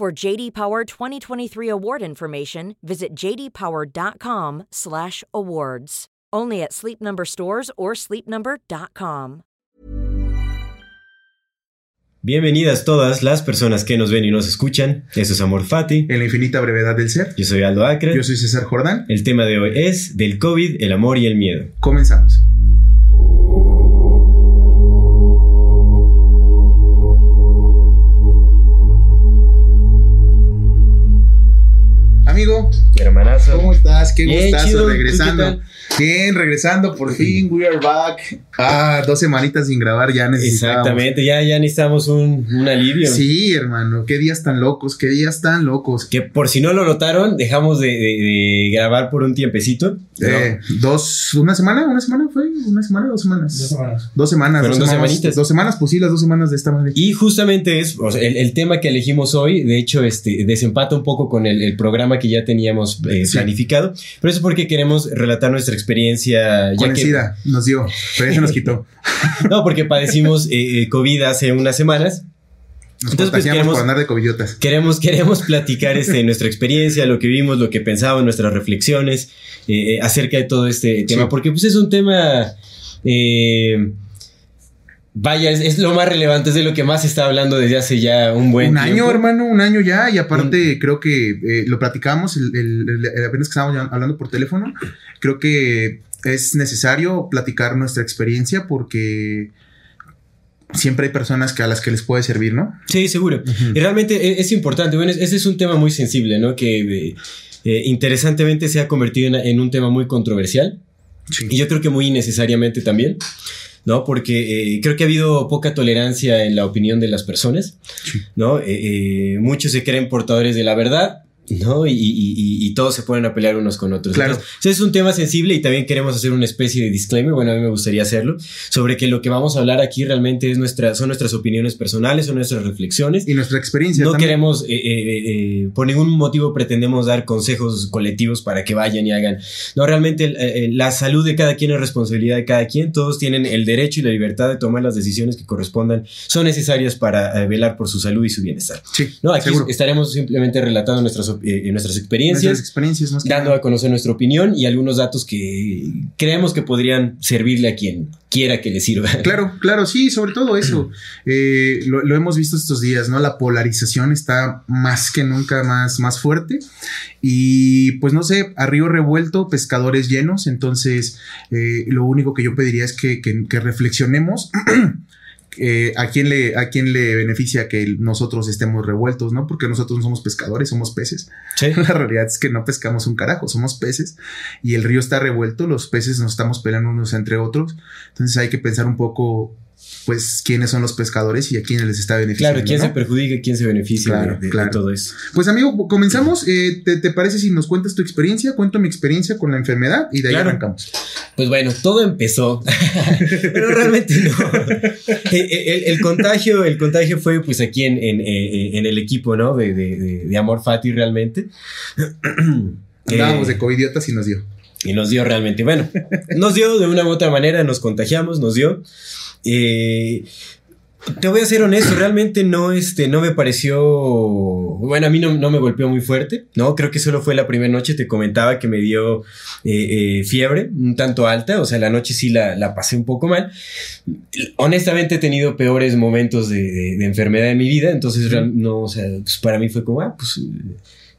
For JD Power 2023 award information, visit jdpower.com/awards. Only at Sleep Number stores or sleepnumber.com. Bienvenidas todas las personas que nos ven y nos escuchan. Eso es Amor Fati. En la infinita brevedad del ser. Yo soy Aldo Acre. Yo soy César Jordán. El tema de hoy es del COVID, el amor y el miedo. Comenzamos. Hermanazo. ¿cómo estás? Qué Bien, gustazo chido. ¿Tú qué regresando. Bien, regresando por fin. We are back. Ah, dos semanitas sin grabar ya necesitábamos. Exactamente, ya, ya necesitamos un, un alivio. Sí, hermano. Qué días tan locos, qué días tan locos. Que por si no lo notaron, dejamos de, de- de grabar por un tiempecito. ¿no? Eh, dos, una semana, una semana fue, una semana, dos semanas. Dos semanas. Dos semanas. Fueron dos semanas, semanitas. Dos semanas, pues sí, las dos semanas de esta madre. Y justamente es o sea, el, el tema que elegimos hoy, de hecho, este desempata un poco con el, el programa que ya teníamos eh, Sí. planificado. Pero eso es porque queremos relatar nuestra experiencia. Con Ya el que, SIDA nos dio, pero ya se nos quitó. no, porque padecimos eh, eh, COVID hace unas semanas. Nos Entonces, pues, queremos- por andar de covidiotas. Queremos, queremos platicar este, nuestra experiencia, lo que vimos, lo que pensamos, nuestras reflexiones eh, eh, acerca de todo este tema, Sí. porque pues es un tema, eh, vaya, es, es lo más relevante, es de lo que más se está hablando desde hace ya un buen un tiempo. año, hermano, un año ya. Y aparte, creo que eh, lo platicamos el, el- el- apenas que estábamos hablando por teléfono. Creo que es necesario platicar nuestra experiencia porque siempre hay personas que a las que les puede servir, ¿no? Sí, seguro. Y realmente e- es, importante, bueno, es- ese es un tema muy sensible, ¿no? Que eh, eh, interesantemente se ha convertido en, en un tema muy controversial. Sí. Y yo creo que muy innecesariamente también, ¿no? Porque eh, creo que ha habido poca tolerancia en la opinión de las personas, Sí. ¿no? Eh, eh, muchos se creen portadores de la verdad. ¿No? Y, y- todos se ponen a pelear unos con otros. Claro. Entonces, es un tema sensible y también queremos hacer una especie de disclaimer, bueno, a mí me gustaría hacerlo, sobre que lo que vamos a hablar aquí realmente es nuestra, son nuestras opiniones personales, son nuestras reflexiones. Y nuestra experiencia No también. queremos, eh, eh, eh, por ningún motivo pretendemos dar consejos colectivos para que vayan y hagan. No, realmente la salud de cada quien es responsabilidad de cada quien. Todos tienen el derecho y la libertad de tomar las decisiones que correspondan, son necesarias para velar por su salud y su bienestar. Sí, No, aquí seguro. estaremos simplemente relatando nuestras, op- eh, nuestras experiencias. Nuestras experiencias más que Dando a conocer nuestra opinión y algunos datos que creemos que podrían servirle a quien quiera que le sirva. Claro, claro, sí, sobre todo eso. Eh, lo, lo hemos visto estos días, ¿no? La polarización está más que nunca más, más fuerte. Y pues no sé, a río revuelto, pescadores llenos. Entonces, eh, lo único que yo pediría es que, que- que reflexionemos. eh, a quién le a quién le beneficia que nosotros estemos revueltos, ¿no? Porque nosotros no somos pescadores, somos peces. Sí. La realidad es que no pescamos un carajo, somos peces y el río está revuelto, los peces nos estamos peleando unos entre otros. Entonces hay que pensar un poco, pues, quiénes son los pescadores y a quiénes les está beneficiando. Claro, quién ¿no? se perjudica y quién se beneficia Claro, de, de- de claro. todo eso. Pues, amigo, comenzamos. Eh, ¿te, te parece si nos cuentas tu experiencia? Cuento mi experiencia con la enfermedad y de ahí Claro. arrancamos. Pues bueno, todo empezó, pero realmente no. Eh, El, el contagio, el contagio fue pues aquí en, en, eh, en el equipo, ¿no? De, de, de- de Amor Fati realmente. Andábamos Eh, de covidiotas y nos dio. Y nos dio realmente, bueno, nos dio de una u otra manera, nos contagiamos, nos dio. Eh, te voy a ser honesto, realmente no, este, no me pareció, bueno, a mí no, no me golpeó muy fuerte, ¿no? Creo que solo fue la primera noche, te comentaba que me dio eh, eh, fiebre, un tanto alta, o sea, la noche sí la, la pasé un poco mal. Honestamente he tenido peores momentos de, de- de enfermedad en mi vida, entonces no, o sea, pues para mí fue como, ah, pues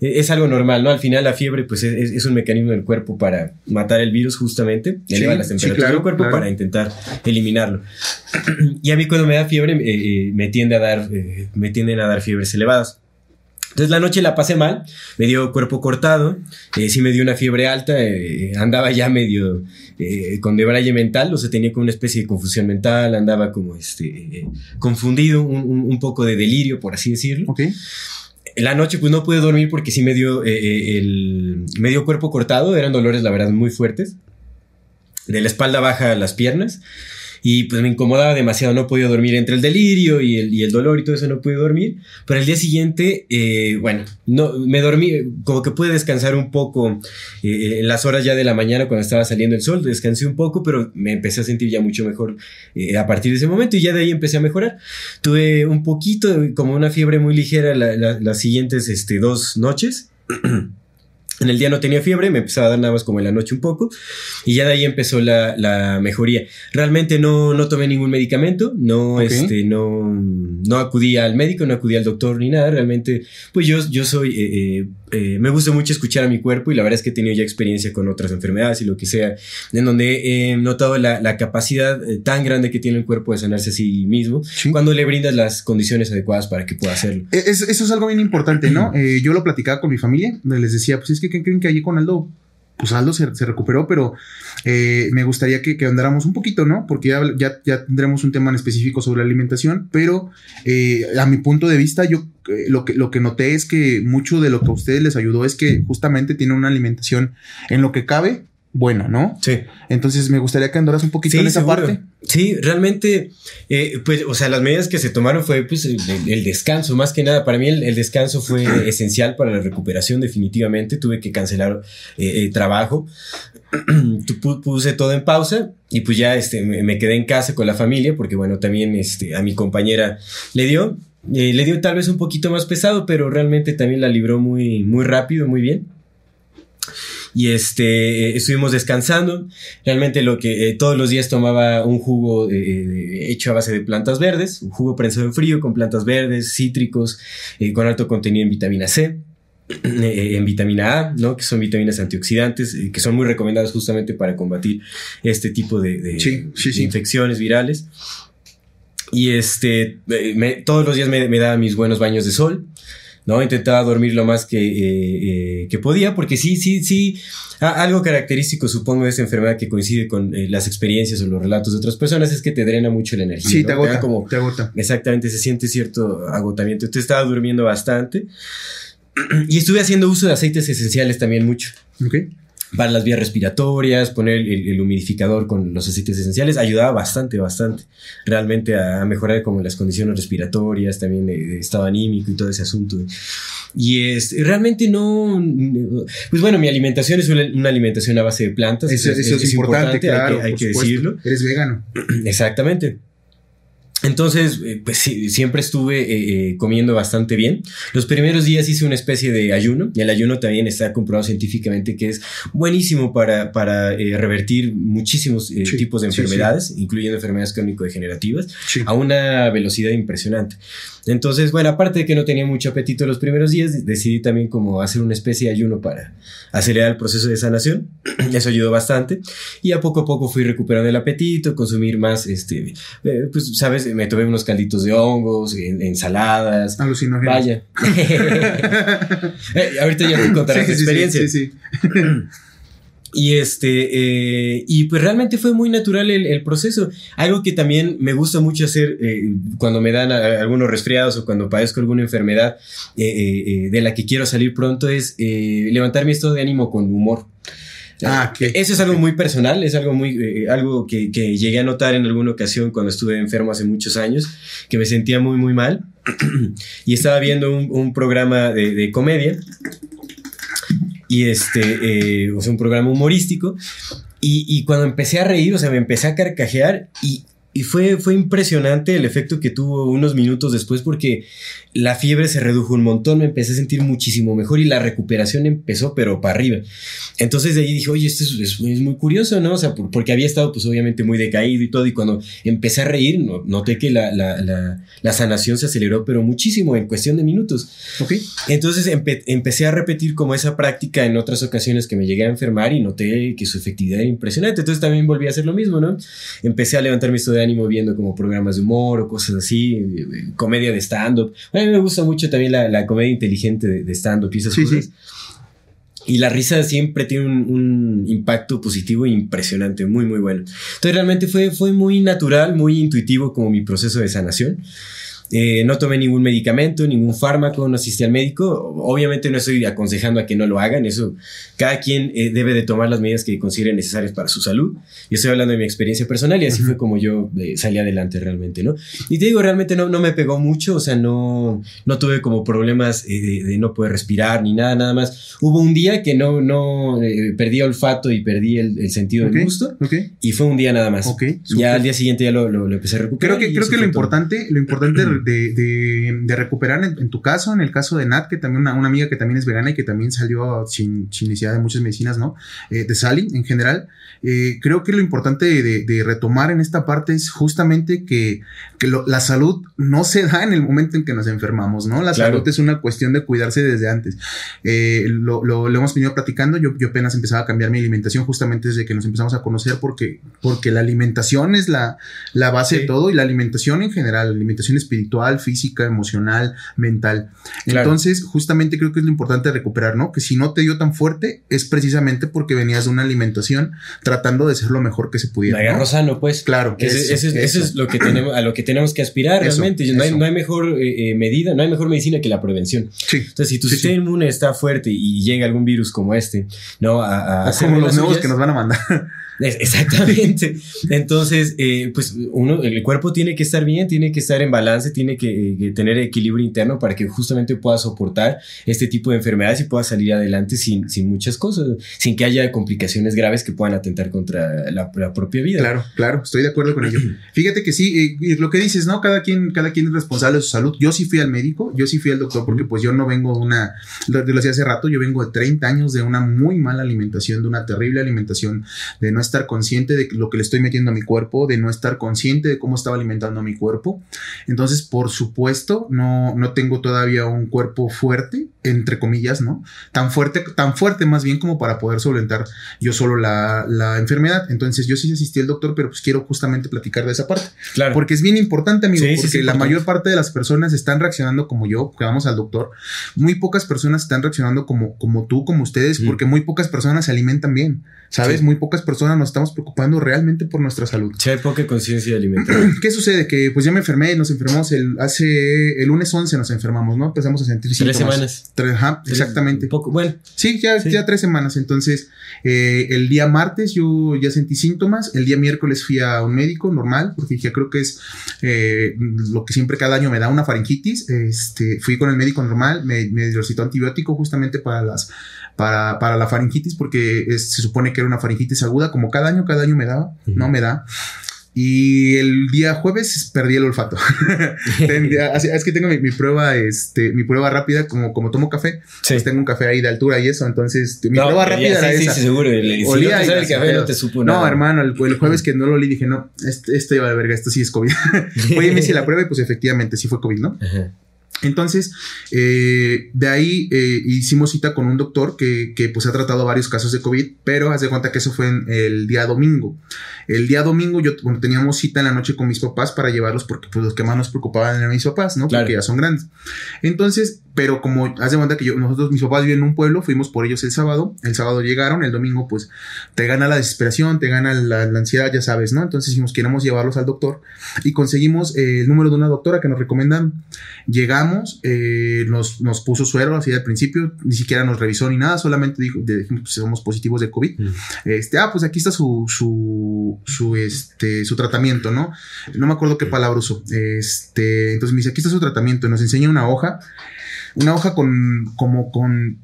es algo normal, ¿no? Al final la fiebre pues es, es un mecanismo del cuerpo para matar el virus justamente, Sí, eleva las sí, temperaturas claro, del cuerpo claro. para intentar eliminarlo. y a mí cuando me da fiebre eh, eh, me tiende a dar, eh, me tienden a dar fiebres elevadas. Entonces la noche la pasé mal, me dio cuerpo cortado, eh, sí me dio una fiebre alta, eh, andaba ya medio eh, con debraye mental, o sea, tenía como una especie de confusión mental, andaba como este, confundido, un, un- poco de delirio, por así decirlo. Ok. La noche pues no pude dormir porque sí me dio eh, eh, el medio cuerpo cortado, eran dolores la verdad muy fuertes, de la espalda baja a las piernas. Y pues me incomodaba demasiado, no podía dormir entre el delirio y el, y el dolor y todo eso, no pude dormir. Pero el día siguiente, eh, bueno, no, me dormí, como que pude descansar un poco eh, en las horas ya de la mañana cuando estaba saliendo el sol, descansé un poco, pero me empecé a sentir ya mucho mejor eh, a partir de ese momento y ya de ahí empecé a mejorar. Tuve un poquito, como una fiebre muy ligera las siguientes este, dos noches. En el día no tenía fiebre, me empezaba a dar nada más como en la noche un poco y ya de ahí empezó la, la mejoría. Realmente no, no tomé ningún medicamento, no, este, no, no acudí al médico, no acudí al doctor ni nada. Realmente, pues yo, yo soy, eh, eh, eh, me gusta mucho escuchar a mi cuerpo y la verdad es que he tenido ya experiencia con otras enfermedades y lo que sea, en donde he notado la, la capacidad eh, tan grande que tiene el cuerpo de sanarse a sí mismo Sí. cuando le brindas las condiciones adecuadas para que pueda hacerlo. E- es- eso es algo bien importante, ¿no? Eh, yo lo platicaba con mi familia, les decía, pues es que ¿qué creen que allí con Aldo, pues Aldo se, recuperó, pero eh, me gustaría que, andáramos un poquito, ¿no? Porque ya, tendremos un tema en específico sobre la alimentación, pero eh, a mi punto de vista, yo eh, lo, que, lo que noté es que mucho de lo que a ustedes les ayudó es que justamente tiene una alimentación en lo que cabe, buena, ¿no? Sí. Entonces me gustaría que andaras un poquito en esa seguro. parte. Sí, realmente, eh, pues, o sea, las medidas que se tomaron fue, pues, el, el descanso, más que nada. Para mí el, el descanso fue esencial para la recuperación, definitivamente. Tuve que cancelar eh, eh, trabajo. Puse todo en pausa y pues ya este, me, me quedé en casa con la familia porque, bueno, también este, a mi compañera le dio. eh, le dio tal vez un poquito más pesado, pero realmente también la libró muy, muy rápido, muy bien. Y este, eh, estuvimos descansando. Realmente lo que eh, todos los días tomaba un jugo eh, hecho a base de plantas verdes, un jugo prensado en frío con plantas verdes, cítricos, con alto contenido en vitamina C. En vitamina A, ¿no? que son vitaminas antioxidantes, que son muy recomendadas justamente para combatir este tipo de, de- Sí, sí, de sí. infecciones virales. Y este, me- todos los días me, me daba mis buenos baños de sol, ¿no? Intentaba dormir lo más que, eh, eh, que podía, porque sí, sí, sí, algo característico supongo de esta enfermedad que coincide con eh, las experiencias o los relatos de otras personas es que te drena mucho la energía. Sí, ¿no? te agota, como, te agota. Exactamente, se siente cierto agotamiento. Entonces estaba durmiendo bastante. Y estuve haciendo uso de aceites esenciales también mucho. ¿Ok? Para las vías respiratorias, poner el, el humidificador con los aceites esenciales, ayudaba bastante, bastante. Realmente a, mejorar como las condiciones respiratorias, también de, de estado anímico y todo ese asunto. Y es, realmente no, pues bueno, mi alimentación es una, una alimentación a base de plantas. Eso, eso es, importante, claro. hay que, hay que decirlo. Eres vegano. Exactamente. Entonces, eh, pues sí, siempre estuve eh, eh, comiendo bastante bien. Los primeros días hice una especie de ayuno y el ayuno también está comprobado científicamente que es buenísimo para, para eh, revertir muchísimos eh, Sí, tipos de sí, sí. enfermedades, incluyendo enfermedades crónico-degenerativas, a una velocidad impresionante. Entonces, bueno, aparte de que no tenía mucho apetito los primeros días, decidí también como hacer una especie de ayuno para acelerar el proceso de sanación. Eso ayudó bastante. Y a poco a poco fui recuperando el apetito, consumir más, este, pues, sabes, me tomé unos calditos de hongos, en- ensaladas. Alucinógeno. Vaya. Eh, ahorita ya te contarás Sí, sí, sí, experiencia. Sí, sí. Y este, eh, y pues realmente fue muy natural el, el proceso. Algo que también me gusta mucho hacer eh, cuando me dan a- algunos resfriados o cuando padezco alguna enfermedad eh, eh, eh, de la que quiero salir pronto es levantar mi estado de ánimo con humor. Ah, ok. Eso es algo muy personal, es algo muy, eh, algo que, que llegué a notar en alguna ocasión cuando estuve enfermo hace muchos años, que me sentía muy, muy mal. y estaba viendo un, un programa de, de comedia y este, eh, o sea, un programa humorístico. Y, y cuando empecé a reír, o sea, me empecé a carcajear y, y fue, fue impresionante el efecto que tuvo unos minutos después porque la fiebre se redujo un montón, me empecé a sentir muchísimo mejor y la recuperación empezó, pero para arriba. Entonces de ahí dije, oye, esto es, es- es muy curioso, ¿no? O sea, por- porque había estado pues obviamente muy decaído y todo, y cuando empecé a reír, no- noté que la, la, la, la sanación se aceleró, pero muchísimo, en cuestión de minutos. Ok. Entonces empe- empecé a repetir como esa práctica en otras ocasiones que me llegué a enfermar y noté que su efectividad era impresionante. Entonces también volví a hacer lo mismo, ¿no? Empecé a levantar mi estado de ánimo viendo como programas de humor o cosas así, eh, eh, comedia de stand-up. A mí me gusta mucho también la, la comedia inteligente de, de stand-up y esas Sí, cosas. sí. Y la risa siempre tiene un, un impacto positivo impresionante, muy, muy bueno. Entonces realmente fue, fue muy natural, muy intuitivo como mi proceso de sanación. Eh, no tomé ningún medicamento, ningún fármaco, no asistí al médico. Obviamente no estoy aconsejando a que no lo hagan, eso cada quien eh, debe de tomar las medidas que considere necesarias para su salud. Yo estoy hablando de mi experiencia personal y así fue como yo eh, salí adelante realmente, ¿no? Y te digo, realmente no, no me pegó mucho, o sea, no, no tuve como problemas de, no poder respirar ni nada, nada más. Hubo un día que no, no perdí olfato y perdí el, sentido del gusto y fue un día nada más. ya al día siguiente ya lo, lo, empecé a recuperar. Creo que, creo que lo importante, lo importante de, recuperar en, tu caso, en el caso de Nat, que también una, una, amiga que también es vegana y que también salió sin, sin necesidad de muchas medicinas, ¿no? Eh, de Sally en general. Eh, creo que lo importante de, retomar en esta parte es justamente que, la salud no se da en el momento en que nos enfermamos, ¿no? La salud es una cuestión de cuidarse desde antes. Eh, lo, lo, hemos venido platicando, yo, yo apenas empezaba a cambiar mi alimentación justamente desde que nos empezamos a conocer porque, porque la alimentación es la, la base de todo y la alimentación en general, la alimentación espiritual, física, emocional, mental. Entonces, justamente creo que es lo importante recuperar, ¿no? Que si no te dio tan fuerte es precisamente porque venías de una alimentación tratando de ser lo mejor que se pudiera. La ¿no? sano, pues. Claro. Eso, es lo que tenemos, a lo que tenemos que aspirar realmente. No hay, no, hay, mejor eh, eh, medida, no hay mejor medicina que la prevención. Sí. Entonces, si tu sistema inmune está fuerte y llega algún virus como este, ¿no? A, a como los nuevos que nos van a mandar. Exactamente. Entonces, eh, pues uno, el cuerpo tiene que estar bien, tiene que estar en balance, tiene que, tener equilibrio interno para que justamente pueda soportar este tipo de enfermedades y pueda salir adelante sin, sin muchas cosas, sin que haya complicaciones graves que puedan atentar contra la, propia vida. Claro, claro, estoy de acuerdo con ello. Fíjate que sí, eh, lo que dices, ¿no? Cada quien, cada quien es responsable de su salud. Yo sí fui al médico, yo sí fui al doctor porque pues yo no vengo de una, lo, decía hace rato, yo vengo de 30 años de una muy mala alimentación, de una terrible alimentación, de no estar consciente de lo que le estoy metiendo a mi cuerpo, de no estar consciente de cómo estaba alimentando a mi cuerpo. Entonces, por supuesto, no, no tengo todavía un cuerpo fuerte, entre comillas, ¿no? Tan fuerte, tan fuerte más bien como para poder solventar yo solo la, enfermedad. Entonces, yo sí asistí al doctor, pero pues quiero justamente platicar de esa parte. Claro. Porque es bien importante, amigo, porque la mayor parte de las personas están reaccionando como yo, que vamos al doctor. Muy pocas personas están reaccionando como, como tú, como ustedes, porque muy pocas personas se alimentan bien. ¿Sabes? Muy pocas personas nos estamos preocupando realmente por nuestra salud. Sí, hay poca conciencia de alimentación. ¿Qué sucede? Que pues ya me enfermé, nos enfermamos el, hace el lunes 11 nos enfermamos, ¿no? Empezamos a sentir Tres semanas. Tres, ajá, exactamente. poco, bueno. Sí, ya, ya tres semanas. Entonces, eh, el día martes yo ya sentí síntomas. El día miércoles fui a un médico normal, porque dije, creo que es eh, lo que siempre cada año me da una faringitis. Este, fui con el médico normal, me, me recitó antibiótico justamente para las para, para la faringitis, porque se supone que era una faringitis aguda, como cada año, cada año me daba, no me da. Y el día jueves perdí el olfato. es que tengo mi, prueba, este, mi prueba rápida, como, como tomo café, pues tengo un café ahí de altura y eso. Entonces, mi prueba rápida era esa. Sí, seguro. El, Olía el café no te supo nada. No, hermano, el, jueves que no lo olí dije, no, este, esto iba a verga, esto sí es COVID. Oye, me hice la prueba y pues efectivamente sí fue COVID, ¿no? Entonces, eh, de ahí eh, hicimos cita con un doctor que, que, pues ha tratado varios casos de COVID, pero haz de cuenta que eso fue en el día domingo. El día domingo yo bueno, teníamos cita en la noche con mis papás para llevarlos porque pues los que más nos preocupaban eran mis papás, ¿no? Porque ya son grandes. Entonces, pero como haz de cuenta que yo, nosotros, mis papás viven en un pueblo, fuimos por ellos el sábado, el sábado llegaron, el domingo pues te gana la desesperación, te gana la, ansiedad, ya sabes, ¿no? Entonces dijimos, queremos llevarlos al doctor y conseguimos eh, el número de una doctora que nos recomendan. Llegamos, eh, nos, nos, puso suero así al principio, ni siquiera nos revisó ni nada, solamente dijo, dijimos, pues somos positivos de COVID. Mm. Este, ah, pues aquí está su, su, su, este, su tratamiento, ¿no? No me acuerdo qué palabra usó. Este, entonces me dice, aquí está su tratamiento, nos enseña una hoja una hoja con, como con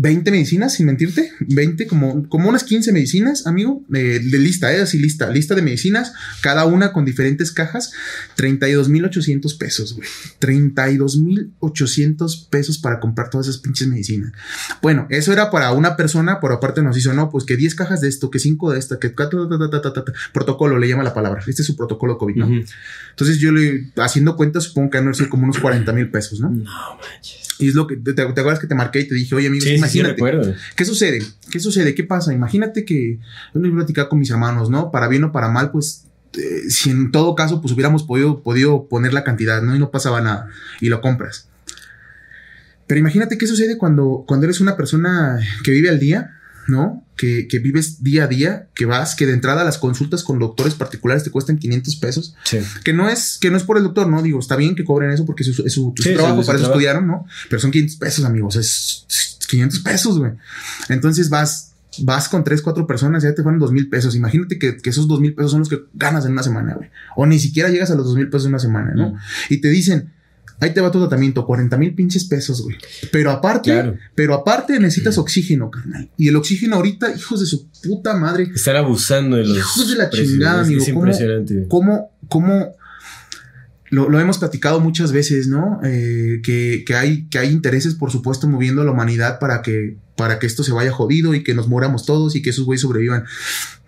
20 medicinas, sin mentirte, 20, como, como unas 15 medicinas, amigo, eh, de lista, ¿eh? Así lista, lista de medicinas, cada una con diferentes cajas, 32,800 pesos, güey. 32,800 pesos para comprar todas esas pinches medicinas. Bueno, eso era para una persona, por aparte nos hizo, no, pues que 10 cajas de esto, que 5 de esta, que protocolo, le llama la palabra. Este es su protocolo COVID, ¿no? Entonces yo le, haciendo cuentas, supongo que han sido como unos 40 mil pesos, ¿no? No manches. Y es lo que te, acuerdas que te marqué y te dije, oye, amigo, imagínate. ¿Qué sucede? ¿Qué sucede? ¿Qué pasa? Imagínate que yo me platicar con mis hermanos, ¿no? Para bien o para mal, pues eh, si en todo caso, pues hubiéramos podido, podido poner la cantidad, ¿no? Y no pasaba nada. Y lo compras. Pero imagínate qué sucede cuando, cuando eres una persona que vive al día ¿no? Que, que, vives día a día, que vas, que de entrada las consultas con doctores particulares te cuestan 500 pesos. Sí. Que no es, que no es por el doctor, ¿no? Digo, está bien que cobren eso porque es su, es su, trabajo, para eso trabajo. estudiaron, ¿no? Pero son 500 pesos, amigos. Es, es 500 pesos, güey. Entonces vas, vas con tres, cuatro personas, ya te fueron dos mil pesos. Imagínate que, que esos dos mil pesos son los que ganas en una semana, güey. O ni siquiera llegas a los dos mil pesos en una semana, ¿no? Mm. Y te dicen, ahí te va tu tratamiento, 40 mil pinches pesos, güey. Pero aparte, Claro. pero aparte necesitas oxígeno, carnal. Y el oxígeno ahorita, hijos de su puta madre, Están abusando de los. Hijos de la chingada, amigo, Es ¿cómo- impresionante. cómo, cómo lo, lo hemos platicado muchas veces, ¿no? Eh, que, que hay, que hay intereses, por supuesto, moviendo a la humanidad para que, para que esto se vaya jodido y que nos moramos todos y que esos güeyes sobrevivan.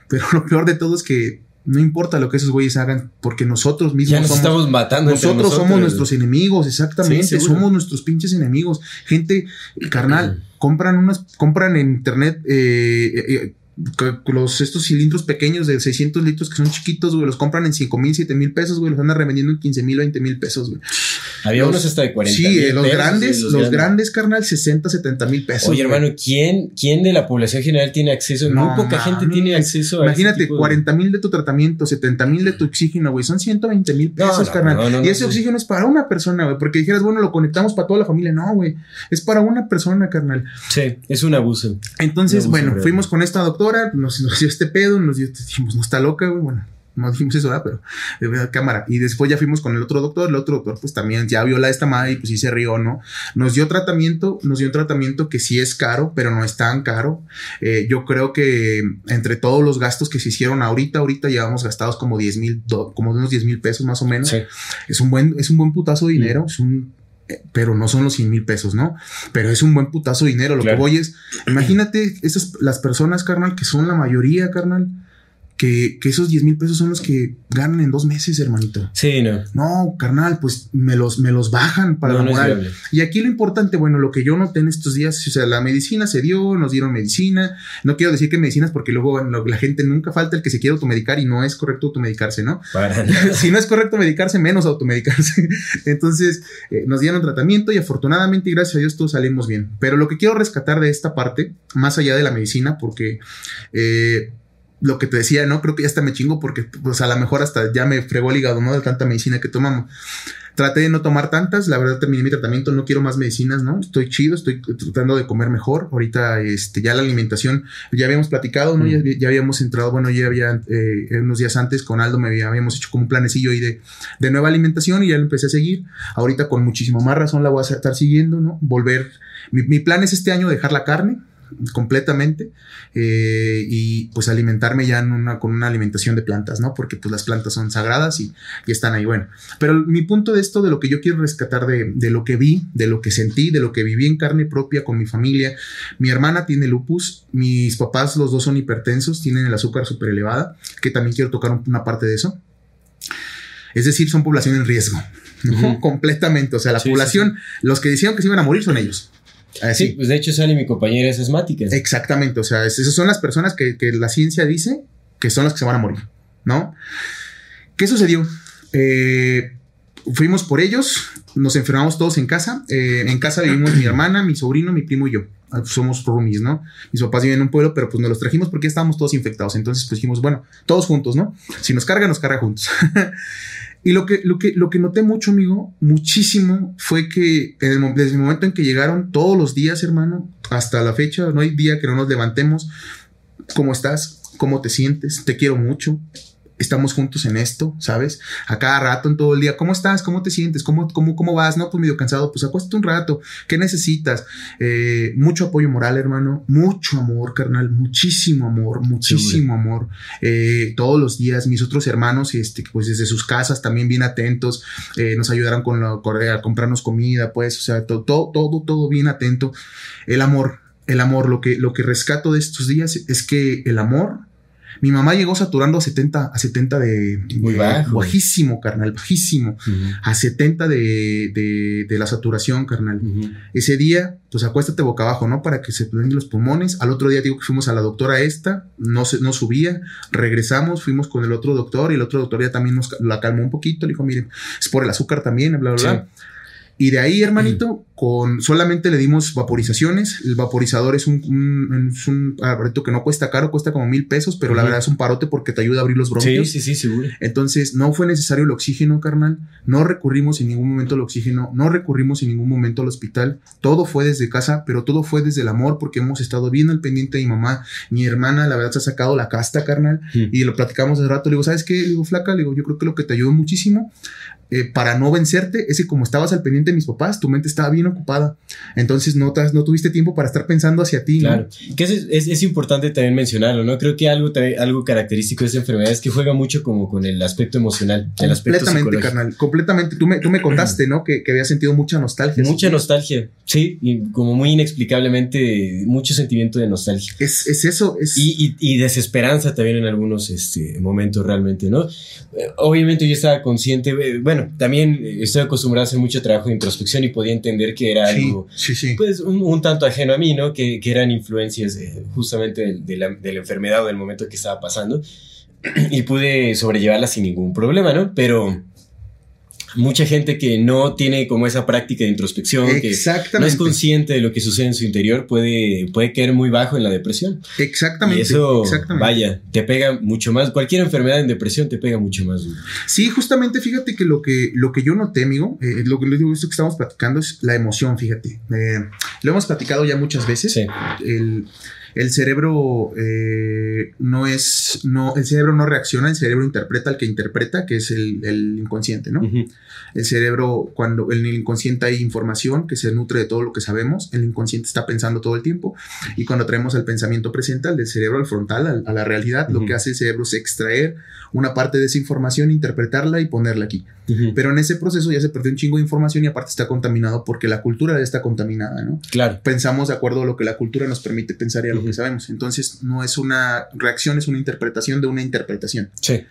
Pero lo peor de todo es que no importa lo que esos güeyes hagan, porque nosotros mismos Ya nos somos. estamos matando. Nosotros, somos nuestros enemigos, exactamente. Sí, somos nuestros pinches enemigos. Gente, carnal, compran unas, compran en internet eh, eh, eh, los estos cilindros pequeños de 600 litros que son chiquitos, güey, los compran en 5 mil, 7 mil pesos, güey, los andan revendiendo en 15 mil, 20 mil pesos, güey. Había Los- unos hasta de 40. Sí, mil eh, los pesos, grandes, sí, los, grandes. carnal, 60, 70 mil pesos. Oye, güey. hermano, ¿quién, ¿quién de la población general tiene acceso? No Muy poca gente tiene acceso a Imagínate, de- 40 mil de tu tratamiento, 70 mil de tu oxígeno, güey. Son 120 mil pesos, no, carnal. y ese oxígeno es para una persona, güey. Porque dijeras, bueno, lo conectamos para toda la familia. No, güey. Es para una persona, carnal. Sí, es un abuso. Entonces, bueno, fuimos con esta doctora, nos, nos dio este pedo, nos dio, dijimos, no está loca, güey. Bueno, no dijimos eso, ¿verdad? pero de cámara. Y después ya fuimos con el otro doctor, el otro doctor, pues también ya vio la esta madre y pues sí se rió, ¿no? Nos dio tratamiento, nos dio un tratamiento que sí es caro, pero no es tan caro. Eh, yo creo que entre todos los gastos que se hicieron ahorita, ahorita llevamos gastados como 10 mil, como de unos 10 mil pesos más o menos. Sí. Es un buen, es un buen putazo de dinero, es un, eh, pero no son los 100 mil pesos, ¿no? Pero es un buen putazo de dinero. Lo Claro. que voy es, imagínate esas, las personas, carnal, que son la mayoría, carnal, que, que esos 10 mil pesos son los que ganan en dos meses, hermanito. Sí, no. No, carnal, pues me los, me los bajan para No, la moral. Y aquí lo importante, bueno, lo que yo noté en estos días, o sea, la medicina se dio, nos dieron medicina. No quiero decir que medicinas porque luego bueno, la gente nunca falta el que se quiere automedicar y no es correcto automedicarse, ¿no? Para nada. si no es correcto medicarse, menos automedicarse. Entonces, eh, nos dieron tratamiento y afortunadamente y gracias a Dios todos salimos bien. Pero lo que quiero rescatar de esta parte, más allá de la medicina, porque eh, lo que te decía, ¿no? Creo que ya hasta me chingo porque, pues a lo mejor hasta ya me fregó el hígado, ¿no? De tanta medicina que tomamos. Traté de no tomar tantas, la verdad terminé mi tratamiento, no quiero más medicinas, ¿no? Estoy chido, estoy tratando de comer mejor. Ahorita, este, ya la alimentación, ya habíamos platicado, ¿no? Mm. Ya, ya habíamos entrado, bueno, ya había eh, unos días antes con Aldo, me había- habíamos hecho como un planecillo ahí de, de nueva alimentación y ya lo empecé a seguir. Ahorita con muchísimo más razón la voy a estar siguiendo, ¿no? Volver, mi, mi plan es este año dejar la carne completamente eh, y pues alimentarme ya en una, con una alimentación de plantas, ¿no? Porque pues las plantas son sagradas y, y están ahí. Bueno, pero mi punto de esto, de lo que yo quiero rescatar de, de lo que vi, de lo que sentí, de lo que viví en carne propia con mi familia, mi hermana tiene lupus, mis papás los dos son hipertensos, tienen el azúcar súper elevada, que también quiero tocar un- una parte de eso. Es decir, son población en riesgo, ¿no? Completamente. O sea, la Sí, población, los que decían que se iban a morir son ellos. Así. Sí, pues de hecho Sally, mi compañera, es asmática. Exactamente, o sea, es- esas son las personas que, que la ciencia dice que son las que se van a morir, ¿no? ¿Qué sucedió? Eh, fuimos por ellos, nos enfermamos todos en casa. eh, en casa vivimos mi hermana, mi sobrino, mi primo y yo. Ah, Somos roomies, ¿no? Mis papás viven en un pueblo, pero pues nos los trajimos porque ya estábamos todos infectados. Entonces, pues dijimos, bueno, todos juntos, ¿no? Si nos carga, nos carga juntos. y lo que, lo, que, lo que noté mucho, amigo, muchísimo, fue que desde el momento en que llegaron todos los días, hermano, hasta la fecha, no hay día que no nos levantemos. ¿Cómo estás? ¿Cómo te sientes? Te quiero mucho. Estamos juntos en esto, ¿sabes? A cada rato, en todo el día. ¿Cómo estás? ¿Cómo te sientes? ¿Cómo, cómo, cómo vas? No, pues medio cansado. Pues acuéstate un rato. ¿Qué necesitas? Eh, mucho apoyo moral, hermano. Mucho amor, carnal. Muchísimo amor. Muchísimo amor. Eh, todos los días. Mis otros hermanos, este, pues desde sus casas también bien atentos. eh, nos ayudaron con la, a comprarnos comida, pues. O sea, to- todo, todo, todo bien atento. El amor. El amor. Lo que, lo que rescato de estos días es que el amor mi mamá llegó saturando a 70, a 70 de, Muy bajo. bajísimo, carnal, bajísimo. A 70 de, de, de la saturación, carnal. Ese día, pues acuéstate boca abajo, ¿no? Para que se den los pulmones. Al otro día digo que fuimos a la doctora esta, no, se, no subía, regresamos, fuimos con el otro doctor y el otro doctor ya también nos la calmó un poquito, le dijo, mire, es por el azúcar también, bla, bla, bla. Y de ahí, hermanito, con solamente le dimos vaporizaciones. El vaporizador es un, un, es un aparato que no cuesta caro, cuesta como mil pesos, pero la verdad es un parote porque te ayuda a abrir los Sí, bronquios. sí, sí, seguro. Entonces, no fue necesario el oxígeno, carnal. No recurrimos en ningún momento al oxígeno. No recurrimos en ningún momento al hospital. Todo fue desde casa, pero todo fue desde el amor porque hemos estado bien al pendiente de mi mamá. Mi hermana, la verdad, se ha sacado la casta, carnal. Mm. Y lo platicamos hace rato. Le digo, ¿sabes qué? Le digo, flaca, le digo, yo creo que lo que te ayudó muchísimo eh, para no vencerte es que como estabas al pendiente de mis papás, tu mente estaba bien ocupada. Entonces, no, te- no tuviste tiempo para estar pensando hacia ti, ¿no? Claro, que es, es, es importante también mencionarlo, ¿no? Creo que algo, algo característico de esta enfermedad es que juega mucho como con el aspecto emocional, el aspecto Completamente, psicológico. carnal. Completamente. Tú me, tú me contaste, ¿no? Que, que habías sentido mucha nostalgia. Mucha nostalgia, sí, y como muy inexplicablemente, mucho sentimiento de nostalgia. Es, es eso, es... Y, y, y desesperanza también en algunos este, momentos realmente, ¿no? Eh, Obviamente yo estaba consciente, eh, bueno, también estoy acostumbrado a hacer mucho trabajo de introspección y podía entender que era sí, algo sí, sí. pues un, un tanto ajeno a mí, ¿no? Que, que eran influencias eh, justamente de, de la, de la enfermedad o del momento que estaba pasando y pude sobrellevarla sin ningún problema, ¿no? Pero mucha gente que no tiene como esa práctica de introspección, que no es consciente de lo que sucede en su interior, puede, puede caer muy bajo en la depresión. Exactamente. y eso, exactamente. vaya, te pega mucho más. Cualquier enfermedad en depresión te pega mucho más. Sí, justamente fíjate que lo que, lo que yo noté, amigo, eh, lo que les digo, esto que estamos platicando es la emoción, fíjate. Eh, lo hemos platicado ya muchas veces. Sí. El, el cerebro eh, no es, no, el cerebro no reacciona, el cerebro interpreta al que interpreta, que es el, el inconsciente, ¿no? El cerebro, cuando en el inconsciente hay información que se nutre de todo lo que sabemos, el inconsciente está pensando todo el tiempo. Y cuando traemos el pensamiento presente, al del cerebro, al frontal, al- a, la realidad, lo que hace el cerebro es extraer una parte de esa información, interpretarla y ponerla aquí. Pero en ese proceso ya se perdió un chingo de información y aparte está contaminado porque la cultura ya está contaminada, ¿no? Claro. Pensamos de acuerdo a lo que la cultura nos permite pensar y a lo que sabemos. Entonces no es una reacción, es una interpretación de una interpretación. Sí,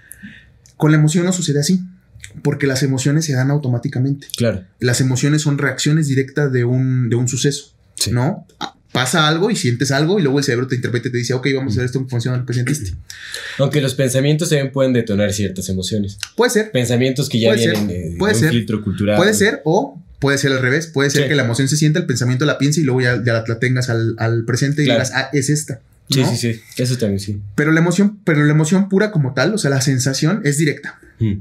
Con la emoción no sucede así, porque las emociones se dan automáticamente. claro. Las emociones son reacciones directas de un, de un suceso, Sí. ¿no? Pasa algo y sientes algo y luego el cerebro te interpreta y te dice, ok, vamos a hacer esto en función de lo que sentiste. Aunque los pensamientos también pueden detonar ciertas emociones. Puede ser, Pensamientos que ya Puede ser, vienen de puede un ser, filtro cultural. puede ser o puede ser al revés. Puede ser Sí. que la emoción se sienta, el pensamiento la piense y luego ya, ya la, la tengas al, al presente y Claro. digas, ah, es esta. Sí, ¿no? sí, sí. Eso también sí. Pero la emoción, pero la emoción pura como tal, o sea, la sensación es directa. Mm.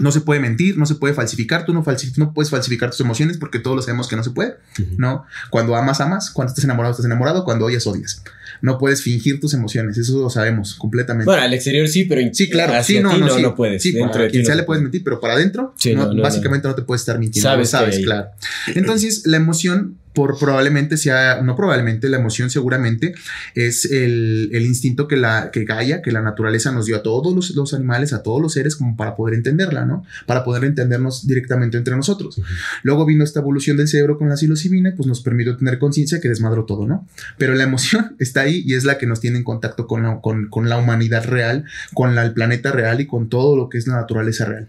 No se puede mentir, no se puede falsificar, tú no, puedes falsificar tus emociones porque todos lo sabemos que no se puede. ¿no? Cuando amas, amas, cuando estás enamorado, estás enamorado, cuando odias, odias. No puedes fingir tus emociones, eso lo sabemos completamente. Bueno, al exterior sí, pero sí, claro, hacia sí, no, ti no, no, sí. no puedes. Sí, para quien sea se le puedes puede. mentir, pero para adentro, Sí, no, no, no, básicamente no. te puedes estar mintiendo. Sabes sabes, claro. Entonces, la emoción, por probablemente sea, no probablemente, la emoción seguramente es el, el instinto que la que Gaia, que la naturaleza nos dio a todos los, los animales, a todos los seres, como para poder entenderla, ¿no? Para poder entendernos directamente entre nosotros. Luego vino esta evolución del cerebro con la psilocibina, y pues nos permitió tener conciencia que desmadró todo, ¿no? Pero la emoción está ahí y es la que nos tiene en contacto con la, con, con la humanidad real, con la- el planeta real y con todo lo que es la naturaleza real.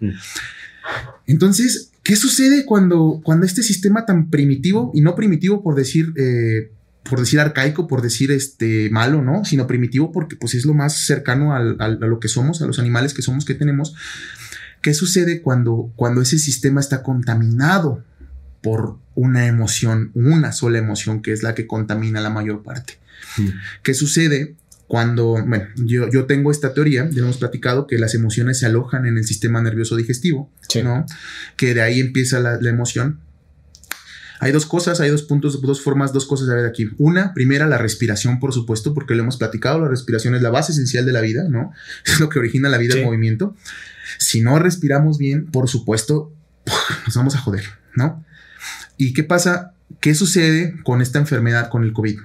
Entonces, ¿qué sucede cuando, cuando este sistema tan primitivo, y no primitivo por decir, eh, por decir arcaico, por decir este malo, ¿no? Sino primitivo porque pues es lo más cercano al- al- a lo que somos, a los animales que somos, que tenemos. ¿Qué sucede cuando, cuando ese sistema está contaminado por una emoción, una sola emoción que es la que contamina la mayor parte? Mm. ¿Qué sucede cuando, bueno, yo, yo tengo esta teoría, ya hemos platicado que las emociones se alojan en el sistema nervioso digestivo, Sí. ¿no? Que de ahí empieza la, la emoción. Hay dos cosas, hay dos puntos, dos formas, dos cosas a ver aquí. Una, primera, la respiración, por supuesto, porque lo hemos platicado, la respiración es la base esencial de la vida, ¿no? Es lo que origina la vida, Sí. el movimiento. Si no respiramos bien, por supuesto, nos vamos a joder, ¿no? ¿Y qué pasa? ¿Qué sucede con esta enfermedad, con el COVID?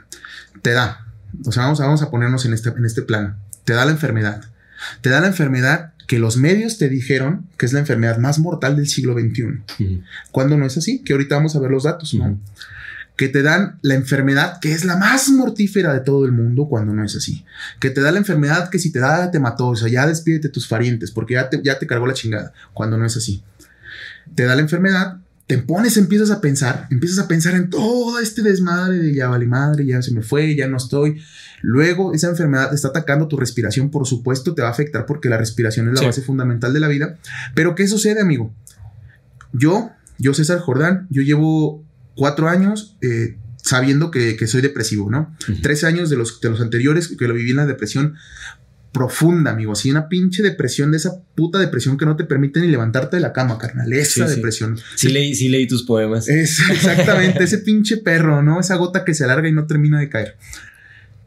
Te da, o sea, vamos, a- vamos a ponernos en este, en este plano. Te da la enfermedad. Te da la enfermedad que los medios te dijeron que es la enfermedad más mortal del siglo XXI. Ujú. Cuando no es así, que ahorita vamos a ver los datos, ¿no? Que te dan la enfermedad que es la más mortífera de todo el mundo cuando no es así. Que te da la enfermedad que si te da te mató, o sea, ya despídete tus parientes porque ya te, ya te cargó la chingada cuando no es así. Te da la enfermedad, te pones, empiezas a pensar, empiezas a pensar en todo este desmadre de ya vale madre, ya se me fue, ya no estoy. Luego esa enfermedad está atacando tu respiración, por supuesto, te va a afectar porque la respiración es la Sí. base fundamental de la vida. Pero ¿qué sucede, amigo? Yo, yo César Jordán, yo llevo cuatro años eh, sabiendo que, que soy depresivo, ¿no? Tres años de los, de los anteriores que lo viví en la depresión profunda, amigo. Así una pinche depresión de esa puta depresión que no te permite ni levantarte de la cama, carnal. Esa Sí, depresión. Sí leí, sí leí tus poemas. Es exactamente ese pinche perro, ¿no? Esa gota que se alarga y no termina de caer.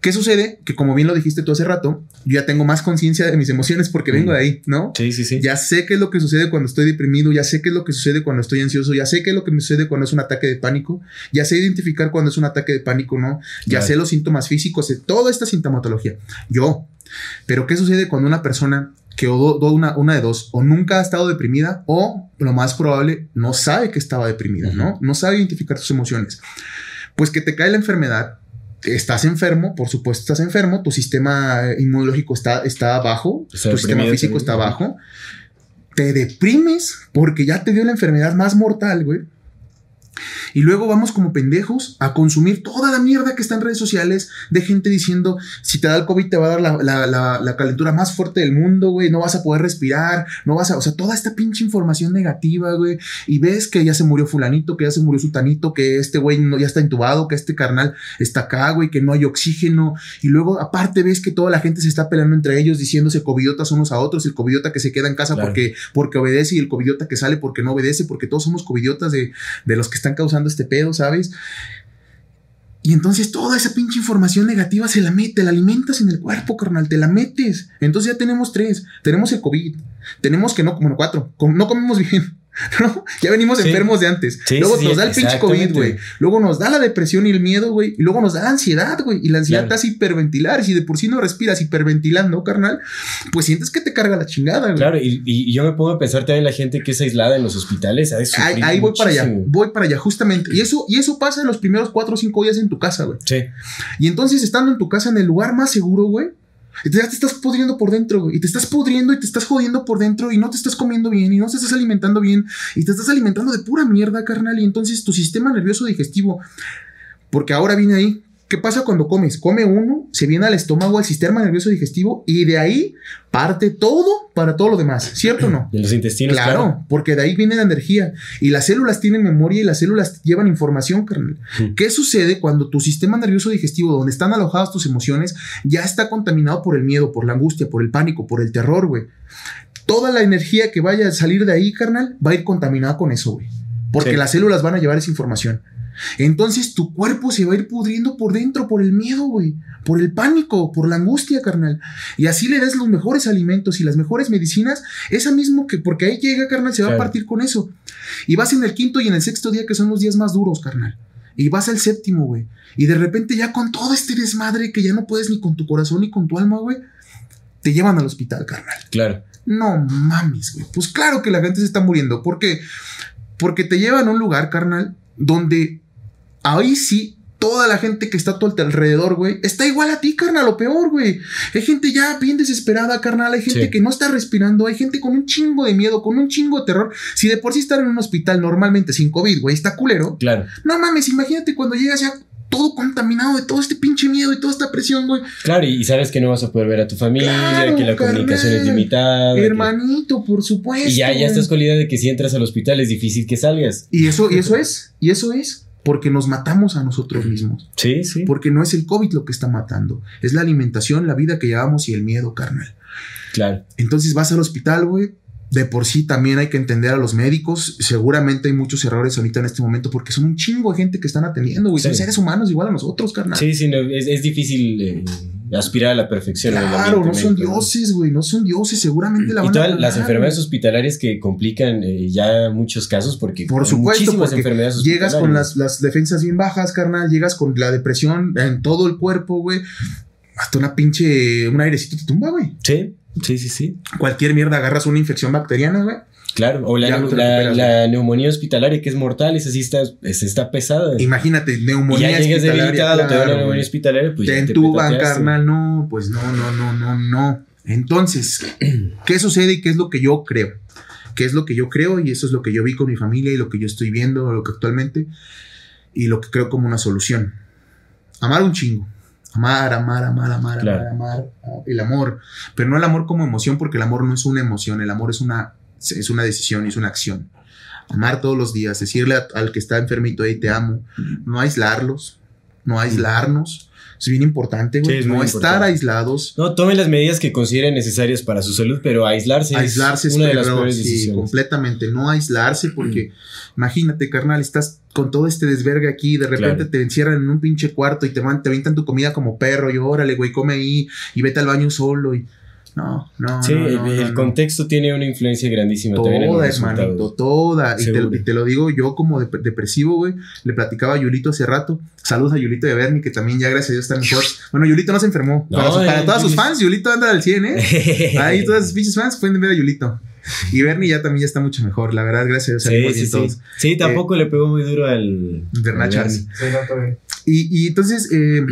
¿Qué sucede? Que como bien lo dijiste tú hace rato, yo ya tengo más conciencia de mis emociones porque vengo Mm. de ahí, ¿no? Sí, sí, sí. Ya sé qué es lo que sucede cuando estoy deprimido, ya sé qué es lo que sucede cuando estoy ansioso, ya sé qué es lo que me sucede cuando es un ataque de pánico, ya sé identificar cuando es un ataque de pánico, ¿no? Ya Claro. sé los síntomas físicos, sé toda esta sintomatología. Yo. Pero ¿qué sucede cuando una persona que o do- do- una, una de dos, o nunca ha estado deprimida, o lo más probable, no sabe que estaba deprimida, ¿no? No sabe identificar sus emociones. Pues que te cae la enfermedad, estás enfermo, por supuesto estás enfermo, tu sistema inmunológico está, está bajo, tu sistema físico está bajo, te deprimes porque ya te dio la enfermedad más mortal, güey. Y luego vamos como pendejos a consumir toda la mierda que está en redes sociales de gente diciendo, si te da el COVID te va a dar la, la- la- la calentura más fuerte del mundo, güey, no vas a poder respirar, no vas a, o sea, toda esta pinche información negativa, güey, y ves que ya se murió fulanito, que ya se murió sutanito, que este güey no, ya está intubado, que este carnal está acá, güey, que no hay oxígeno, y luego aparte ves que toda la gente se está peleando entre ellos diciéndose covidiotas unos a otros, el covidiota que se queda en casa Claro. porque, porque obedece y el covidiota que sale porque no obedece, porque todos somos covidiotas de, de los que están causando este pedo, ¿sabes? Y entonces toda esa pinche información negativa se la mete, la alimentas en el cuerpo, carnal, te la metes. Entonces ya tenemos tres. Tenemos el COVID. Tenemos que no, bueno, cuatro. no comemos bien. ¿no? Ya venimos Sí. enfermos de antes. Sí, luego sí, nos da el pinche COVID, güey. Luego nos da la depresión y el miedo, güey. Y luego nos da la ansiedad, güey. Y la ansiedad Claro. te hace hiperventilar. Y si de por sí no respiras hiperventilando, carnal, pues sientes que te carga la chingada, güey. Claro, y, y yo me pongo a pensar también la gente que es aislada en los hospitales. Ahí, voy para allá, voy para allá, justamente. Y eso, y eso pasa en los primeros cuatro o cinco días en tu casa, güey. Sí, Y entonces, estando en tu casa, en el lugar más seguro, güey, ya te estás pudriendo por dentro. Y te estás pudriendo y te estás jodiendo por dentro y no te estás comiendo bien y no te estás alimentando bien y te estás alimentando de pura mierda, carnal. Y entonces tu sistema nervioso digestivo, porque ahora viene ahí. ¿Qué pasa cuando comes? Come uno, se viene al estómago, al sistema nervioso digestivo y de ahí parte todo para todo lo demás, ¿cierto o no? en los intestinos, Claro, claro. porque de ahí viene la energía. Y las células tienen memoria y las células llevan información, carnal. Mm. ¿Qué sucede cuando tu sistema nervioso digestivo, donde están alojadas tus emociones, ya está contaminado por el miedo, por la angustia, por el pánico, por el terror, güey? Toda la energía que vaya a salir de ahí, carnal, va a ir contaminada con eso, güey. Porque Sí. las células van a llevar esa información. Entonces tu cuerpo se va a ir pudriendo por dentro por el miedo, güey. Por el pánico, por la angustia, carnal. Y así le das los mejores alimentos y las mejores medicinas. Esa mismo que, porque ahí llega, carnal, se va Claro. a partir con eso. Y vas en el quinto y en el sexto día, que son los días más duros, carnal. Y vas al séptimo, güey. Y de repente ya con todo este desmadre que ya no puedes ni con tu corazón ni con tu alma, güey. Te llevan al hospital, carnal. Claro. No mames, güey. Pues claro que la gente se está muriendo. ¿Por qué? Porque te llevan a un lugar, carnal, donde ahí sí toda la gente que está a tu alrededor, güey, está igual a ti, carnal, lo peor, güey. Hay gente ya bien desesperada, carnal. Hay gente Sí. que no está respirando. Hay gente con un chingo de miedo, con un chingo de terror. Si de por sí estar en un hospital normalmente sin COVID, güey, está culero. Claro, No mames, imagínate cuando llegas ya todo contaminado de todo este pinche miedo y toda esta presión, güey. claro, y, sabes que no vas a poder ver a tu familia, Claro, que la comunicación es limitada. que- Hermanito, por supuesto. y ya, ya estás con la idea de que si entras al hospital es difícil que salgas. Y eso, y eso es, y eso es, porque nos matamos a nosotros mismos. Sí, sí. Porque no es el COVID lo que está matando, es la alimentación, la vida que llevamos y el miedo, carnal. Claro. Entonces vas al hospital, güey. De por sí también hay que entender a los médicos. Seguramente hay muchos errores ahorita en este momento porque son un chingo de gente que están atendiendo, güey. Son seres humanos igual a nosotros, carnal. Sí, sí, no, es, es difícil eh, aspirar a la perfección. Claro, no son dioses, güey. No son dioses. Seguramente la Y van todas a las enfermedades hospitalarias que complican eh, ya muchos casos, porque Por supuesto, muchísimas porque enfermedades Llegas con las, las defensas bien bajas, carnal. Llegas con la depresión en todo el cuerpo, güey. Hasta una pinche. Un airecito te tumba, güey. Sí, sí, sí, sí. Cualquier mierda agarras una infección bacteriana, güey. Claro, o la, Ya no te la- recuperas, la neumonía hospitalaria que es mortal, esa sí está, esa está pesada. Imagínate, neumonía. ya llegas hospitalaria, debilitado, te da claro, una neumonía hospitalaria, pues te ya te entuban, petateaste. carnal. No, pues no, no, no, no, no. Entonces, ¿qué sucede y qué es lo que yo creo? ¿Qué es lo que yo creo? Y eso es lo que yo vi con mi familia y lo que yo estoy viendo, lo que actualmente, y lo que creo como una solución. Amar un chingo. Amar, amar, amar, amar, Claro. amar, amar. El amor. Pero no el amor como emoción, porque el amor no es una emoción, el amor es una, es una decisión es una acción. amar todos los días, decirle al que está enfermito, ahí te amo, no aislarlos, no aislarnos. Es bien importante, güey. no estar aislados. No, tomen las medidas que consideren necesarias para su salud, pero aislarse, aislarse es una de las peores sí, completamente. No aislarse, porque imagínate, carnal, estás con todo este desvergue aquí, de repente te encierran en un pinche cuarto y te, van, te avientan tu comida como perro, y órale, güey, come ahí y vete al baño solo y no, no. Sí, el, contexto tiene una influencia grandísima. Toda, hermanito, toda. Y te, lo digo yo como depresivo, güey. Le platicaba a Yulito hace rato. Saludos a Yulito de Bernie, que también ya gracias a Dios está mejor. Bueno, Yulito no se enfermó. para, todos sus fans, Yulito anda al 100, ¿eh? Ahí todas sus pinches fans pueden ver a Yulito. Y Bernie ya también ya está mucho mejor, la verdad, gracias a Dios. Sí, sí, sí. sí, tampoco eh, le pegó muy duro al. Bernachas. Y, y entonces, eh,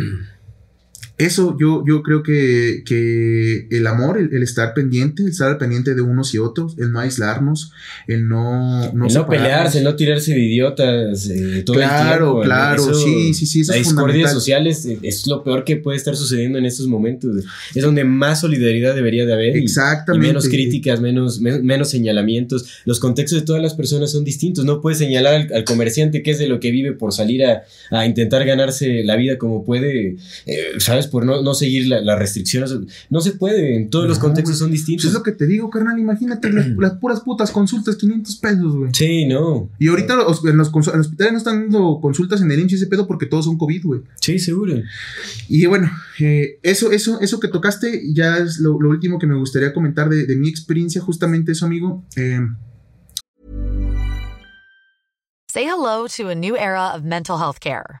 eso yo, yo creo que, que el amor, el, estar pendiente, el estar pendiente de unos y otros, el no aislarnos, el no... No, el no pelearse, el no tirarse de idiotas eh, todo claro, el tiempo. Claro, sí, sí, sí, eso La discordia social es, es, lo peor que puede estar sucediendo en estos momentos. Es donde más solidaridad debería de haber. Exactamente. Y, menos críticas, menos, menos señalamientos. Los contextos de todas las personas son distintos. No puedes señalar al, comerciante que es de lo que vive por salir a, a intentar ganarse la vida como puede, eh, ¿sabes? Por no, no seguir las restricciones. No se puede, en todos los contextos son distintos. es lo que te digo, carnal. Imagínate las, puras putas consultas, 500 pesos, güey. Sí, no. Y ahorita en los, hospitales no están dando consultas en el IMSS ese pedo porque todos son COVID, güey. Sí, seguro. Y bueno, eh, eso, eso, eso que tocaste ya es lo, último que me gustaría comentar de, de, mi experiencia, justamente eso, amigo. Eh, Say hello to a new era of mental health care.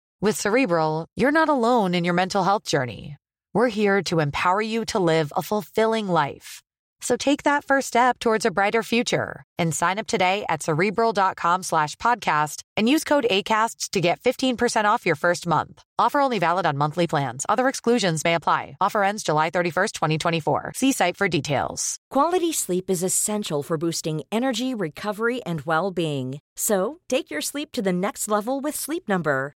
With Cerebral, you're not alone in your mental health journey. We're here to empower you to live a fulfilling life. So take that first step towards a brighter future and sign up today at cerebral.com slash podcast and use code ACasts to get 15% off your first month. Offer only valid on monthly plans. Other exclusions may apply. Offer ends July 31st, 2024. See site for details. Quality sleep is essential for boosting energy, recovery, and well being. So take your sleep to the next level with Sleep Number.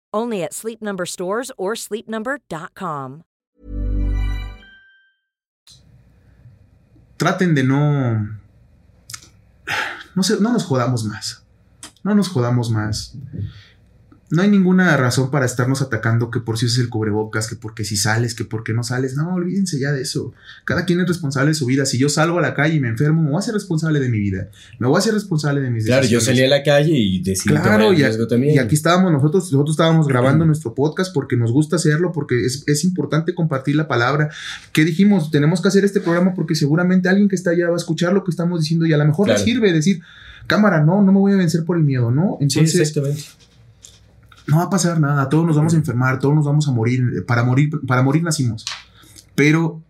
Only at Sleep Number stores or sleepnumber.com. Traten de no. No, no nos jodamos más. No nos jodamos más no hay ninguna razón para estarnos atacando que por si es el cubrebocas, que porque si sales, que porque no sales. No, olvídense ya de eso. Cada quien es responsable de su vida. Si yo salgo a la calle y me enfermo, me voy a ser responsable de mi vida. Me voy a ser responsable de mis decisiones. Claro, yo salí a la calle y decidí claro, y, también. y aquí estábamos nosotros, nosotros estábamos grabando nuestro podcast porque nos gusta hacerlo, porque es, es importante compartir la palabra. ¿Qué dijimos? Tenemos que hacer este programa porque seguramente alguien que está allá va a escuchar lo que estamos diciendo y a lo mejor le sirve decir, cámara, no, no me voy a vencer por el miedo, ¿no? Entonces, sí, exactamente no va a pasar nada, todos nos vamos a enfermar, todos nos vamos a morir, para morir, para morir nacimos. Pero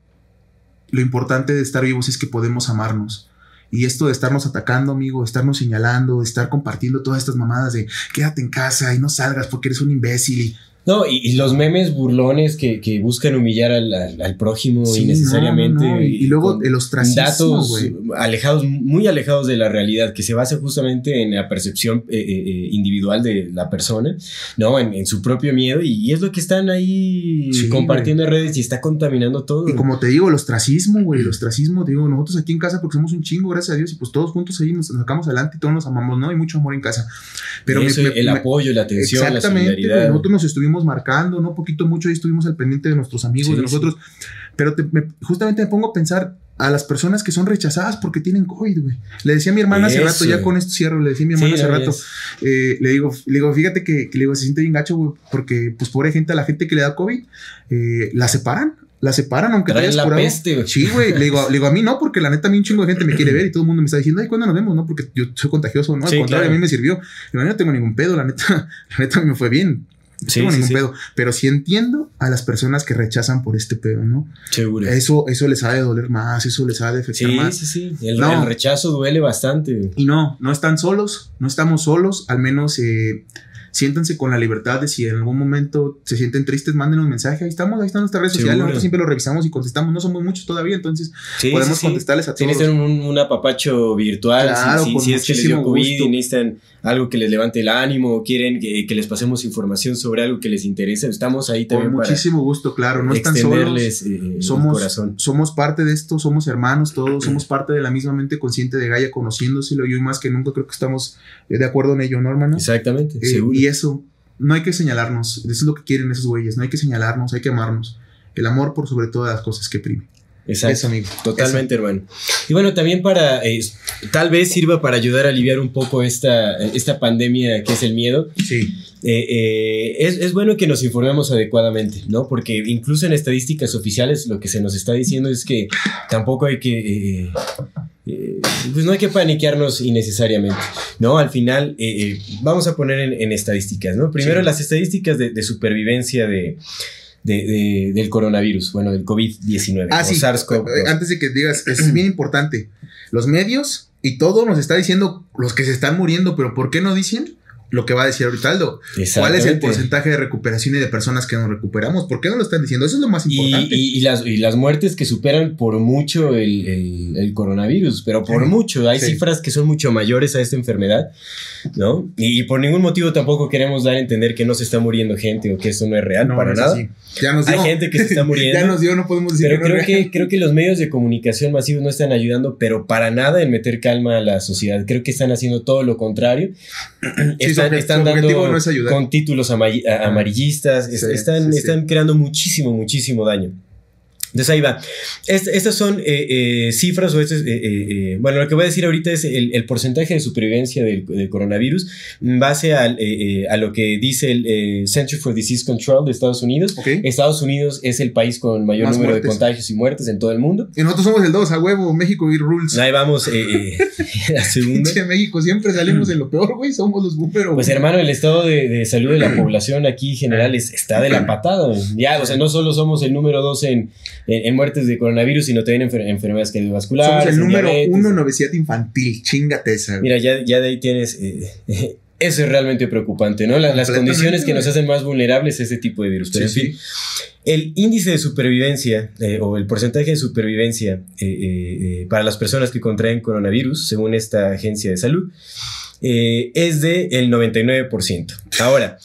lo importante de estar vivos es que podemos amarnos. Y esto de estarnos atacando, amigo, de estarnos señalando, de estar compartiendo todas estas mamadas de quédate en casa y no salgas porque eres un imbécil y no, y, los memes burlones que, que buscan humillar al, al, prójimo innecesariamente. Y, luego el ostracismo. Datos alejados, muy alejados de la realidad, que se basa justamente en la percepción eh, eh, eh, individual de la persona, ¿no? En, su propio miedo. Y, es lo que están ahí compartiendo en redes y está contaminando todo. Y como te digo, el ostracismo, güey, el ostracismo, digo, nosotros aquí en casa, porque somos un chingo, gracias a Dios, y pues todos juntos ahí nos sacamos adelante y todos nos amamos, ¿no? Hay mucho amor en casa. Pero el apoyo, la atención, la solidaridad. Nosotros nos estuvimos marcando, ¿no? Poquito, mucho, ahí estuvimos al pendiente de nuestros amigos, de nosotros. Pero justamente me pongo a pensar a las personas que son rechazadas porque tienen COVID, güey. Le decía a mi hermana hace rato, ya con esto cierro, le decía a mi hermana Sí, hace rato, eh, le digo, le digo, fíjate que, que le digo, se siente bien gacho, güey, porque pues pobre gente, a la gente que le da COVID, eh, la separan, la separan aunque te hayas la curado. peste, güey. Sí, güey, le digo, le digo, a mí no, porque la neta a mí un chingo de gente me quiere ver y todo el mundo me está diciendo, ay, ¿cuándo nos vemos? No, porque yo soy contagioso, no, al Sí, contrario, claro. a mí me sirvió. Digo, yo no tengo ningún pedo, la neta, la neta a mí me fue bien. No Sí, tengo sí, ningún sí. pedo, pero sí entiendo a las personas que rechazan por este pedo, ¿no? Seguro. Eso, eso les ha de doler más, eso les ha de afectar Sí, más. sí, sí. El, No. el rechazo duele bastante. Y no, no están solos, no estamos solos, al menos eh, siéntanse con la libertad de si en algún momento se sienten tristes, mándenos un mensaje, ahí estamos, ahí están nuestras redes sociales, nosotros siempre lo revisamos y contestamos, no somos muchos todavía, entonces Sí, podemos sí, sí. contestarles a Si todos. necesitan un, un apapacho virtual, Claro, si, es que les dio COVID gusto. y necesitan algo que les levante el ánimo o quieren que, que les pasemos información sobre algo que les interesa, estamos ahí Con también para muchísimo gusto, claro, no están solos. eh, Somos, corazón. somos parte de esto, somos hermanos todos, somos parte de la misma mente consciente de Gaia, conociéndoselo. Y más que nunca creo que estamos eh, de acuerdo en ello, ¿no, hermano? Exactamente, Eh, seguro. y eso, no hay que señalarnos, eso es lo que quieren esos güeyes, no hay que señalarnos, hay que amarnos. El amor por sobre todas las cosas que prime. Exacto. Eso, amigo. Totalmente, hermano. Y bueno, también para, eh, tal vez sirva para ayudar a aliviar un poco esta, esta pandemia que es el miedo. Sí. Eh, eh, es, es bueno que nos informemos adecuadamente, ¿no? Porque incluso en estadísticas oficiales lo que se nos está diciendo es que tampoco hay que... eh, eh, pues no hay que paniquearnos innecesariamente, ¿no? Al final, eh, vamos a poner en, en estadísticas, ¿no? Primero Sí. las estadísticas de, de supervivencia de, de- de- del coronavirus, bueno, del COVID-19, Ah, sí. Eh, Antes de que digas, es bien importante. Los medios y todo nos está diciendo los que se están muriendo, pero ¿por qué no dicen lo que va a decir ahorita Aldo? ¿Cuál es el porcentaje de recuperación y de personas que nos recuperamos? ¿Por qué no lo están diciendo? Eso es lo más importante. y- y las, y las muertes que superan por mucho el, el- el coronavirus, pero por Sí. mucho. Hay Sí. cifras que son mucho mayores a esta enfermedad, ¿no? Y, por ningún motivo tampoco queremos dar a entender que no se está muriendo gente o que esto no es real, No, para no nada. así. Ya nos Hay gente que se está muriendo. ya nos dio, no podemos decir Pero que no creo que, creo que los medios de comunicación masivos no están ayudando, pero para nada en meter calma a la sociedad. Creo que están haciendo todo lo contrario. Sí, su obje- su objetivo no es ayudar. con títulos amari- a- amarillistas. Sí, están, sí. están creando muchísimo, muchísimo daño. Entonces ahí va. Est- estas son eh, eh, cifras o este es, eh, eh, eh, bueno, lo que voy a decir ahorita es el, el porcentaje de supervivencia del, del coronavirus en base al, eh, a lo que dice el Center for Disease Control de Estados Unidos. Ok. Estados Unidos es el país con mayor Más número muertes. de contagios y muertes en todo el mundo. Y nosotros somos el 2, a huevo, México y rules. Ahí vamos, la segunda. México, siempre salimos en lo peor, güey. Somos los búperos. Pues hermano, el estado de, de salud de la población aquí en general es- está de la patada. Ya, o sea, no solo somos el número dos en, en, en muertes de coronavirus, sino también enfer- enfermedades cardiovasculares. Somos el número diabetes. uno en obesidad infantil. Chingate esa. Mira, ya, ya de ahí tienes... eh, eso es realmente preocupante, ¿no? La- las condiciones que nos hacen más vulnerables a este tipo de virus. Pero Sí, en fin, el índice de supervivencia eh, o el porcentaje de supervivencia eh, eh, eh, para las personas que contraen coronavirus, según esta agencia de salud, eh, es de el 99%. Ahora,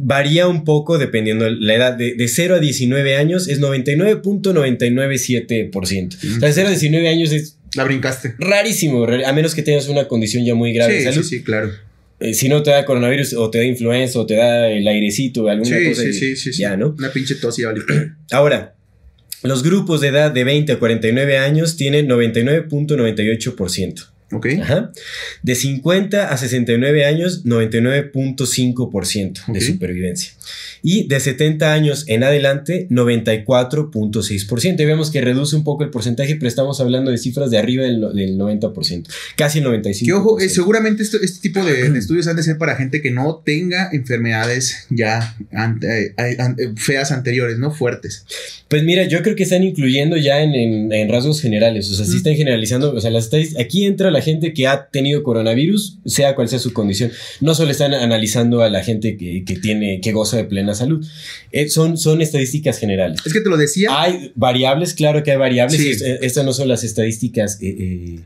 varía un poco dependiendo de la edad. De, de 0 a 19 años es 99.997%. O sea, de 0 a 19 años es La brincaste. rarísimo, ra- a menos que tengas una condición ya muy grave de Sí, salud. sí, sí, claro. Eh, si no te da coronavirus o te da influenza o te da el airecito o alguna Sí, cosa. sí, y- sí, sí, sí. Ya, ¿no? Una pinche tos y vale. Ahora, los grupos de edad de 20 a 49 años tienen 99.98%. Ok. Ajá. De 50 a 69 años, 99.5% de Ok. supervivencia. Y de 70 años en adelante, 94.6%. Y vemos que reduce un poco el porcentaje, pero estamos hablando de cifras de arriba del, del 90%. Casi el 95%. Que ojo, eh, seguramente esto- este tipo de, de estudios han de ser para gente que no tenga enfermedades ya ante- eh, an- eh, feas anteriores, ¿no? Fuertes. Pues mira, yo creo que están incluyendo ya en, en- en rasgos generales, o sea, sí están generalizando, o sea, las aquí entra la gente que ha tenido coronavirus, sea cual sea su condición, no solo están analizando a la gente que, que tiene, que goza de plena salud, Eh, son, son estadísticas generales. Es que te lo decía. Hay variables, claro que hay variables, Sí. eh, estas no son las estadísticas eh, eh,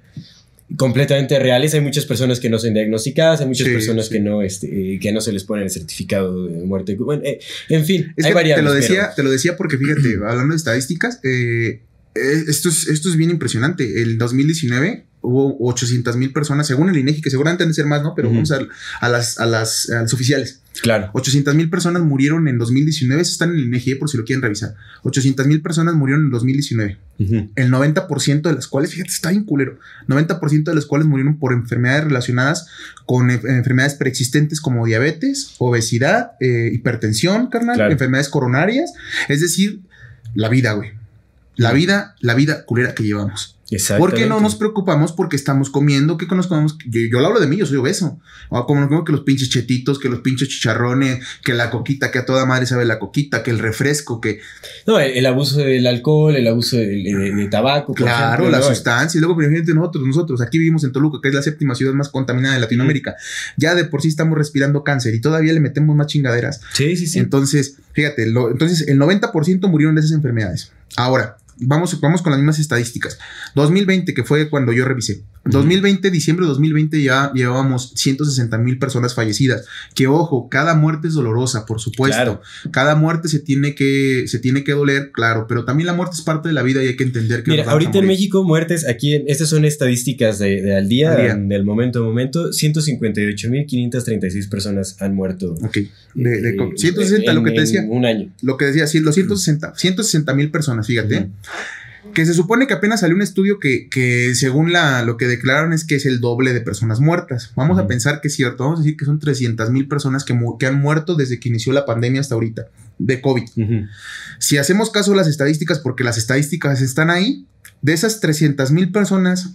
completamente reales, hay muchas personas que no son diagnosticadas, hay muchas Sí, personas sí. que no, este, eh, que no se les pone el certificado de muerte, bueno, eh, en fin, Es hay variables. te lo pero- decía, te lo decía porque fíjate, hablando de estadísticas, eh, esto, es, esto es bien impresionante. El 2019 hubo 800 mil personas, según el INEGI, que seguramente han de ser más, ¿no? Pero vamos a, a, las, a, las, a oficiales. Claro. 800 mil personas murieron en 2019, eso está en el INEGI, por si lo quieren revisar. 800 mil personas murieron en 2019. El 90% de las cuales, fíjate, está bien culero. 90% de las cuales murieron por enfermedades relacionadas con eh, enfermedades preexistentes como diabetes, obesidad, eh, hipertensión, carnal, Claro. enfermedades coronarias. Es decir, la vida, güey. La vida, la vida culera que llevamos. Exactamente. ¿Por qué no nos preocupamos porque estamos comiendo? ¿Qué nos comemos? Yo, yo lo hablo de mí, yo soy obeso. O como como que los pinches chetitos, que los pinches chicharrones, que la coquita, que a toda madre sabe la coquita, que el refresco, que No, el, el abuso del alcohol, el abuso de, de- de tabaco. claro, ejemplo, la ¿no? sustancia. Y luego, imagínate nosotros, nosotros aquí vivimos en Toluca, que es la séptima ciudad más contaminada de Latinoamérica. Ya de por sí estamos respirando cáncer y todavía le metemos más chingaderas. Sí, sí, sí. Entonces, fíjate, lo- entonces el 90% murieron de esas enfermedades. Ahora, vamos, vamos con las mismas estadísticas. 2020, que fue cuando yo revisé. 2020, diciembre de 2020, ya llevábamos 160 mil personas fallecidas. Que ojo, cada muerte es dolorosa, por supuesto. Claro. Cada muerte se tiene que, se tiene que doler, claro, pero también la muerte es parte de la vida y hay que entender que. Mira, ahorita en. México, muertes, aquí, estas son estadísticas de, de al día, del momento a momento, 158.536 personas han muerto. Ok, de, de- eh, 160, lo que te decía. Un año. Lo que decía, sí, los 160 160 mil personas, fíjate. Que se supone que apenas salió un estudio que, que según la, lo que declararon es que es el doble de personas muertas. Vamos a pensar que es cierto. Vamos a decir que son 300 mil personas que, que han muerto desde que inició la pandemia hasta ahorita de COVID. Si hacemos caso a las estadísticas, porque las estadísticas están ahí, de esas 300 mil personas,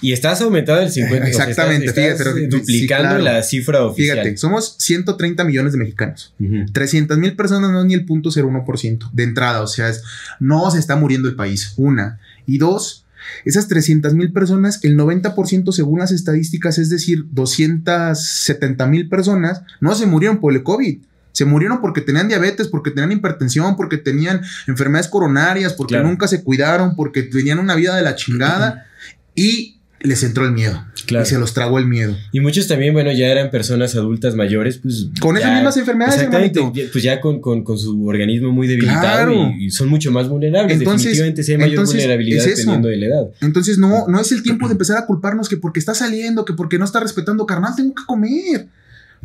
Y estás aumentando el 50%. Exactamente, o sea, estás, fíjate, estás, eh, duplicando sí, claro. la cifra oficial. fíjate, somos 130 millones de mexicanos. Ujú. 300 mil personas no es ni el punto 01% de entrada, o sea, es- no se está muriendo el país, una. Y dos, esas 300 mil personas, el 90% según las estadísticas, es decir, 270 mil personas, no se murieron por el COVID. Se murieron porque tenían diabetes, porque tenían hipertensión, porque tenían enfermedades coronarias, porque Claro. nunca se cuidaron, porque tenían una vida de la chingada y les entró el miedo. Claro. Y se los tragó el miedo. Y muchos también, bueno, ya eran personas adultas mayores, pues. Con esas mismas enfermedades, Exactamente, hermanito. pues ya con, con- con su organismo muy debilitado Claro. y, y son mucho más vulnerables. Entonces- Definitivamente sí hay mayor entonces, vulnerabilidad es dependiendo de la edad. Entonces no, no es el tiempo de empezar a culparnos que porque está saliendo, que porque no está respetando carnal, tengo que comer,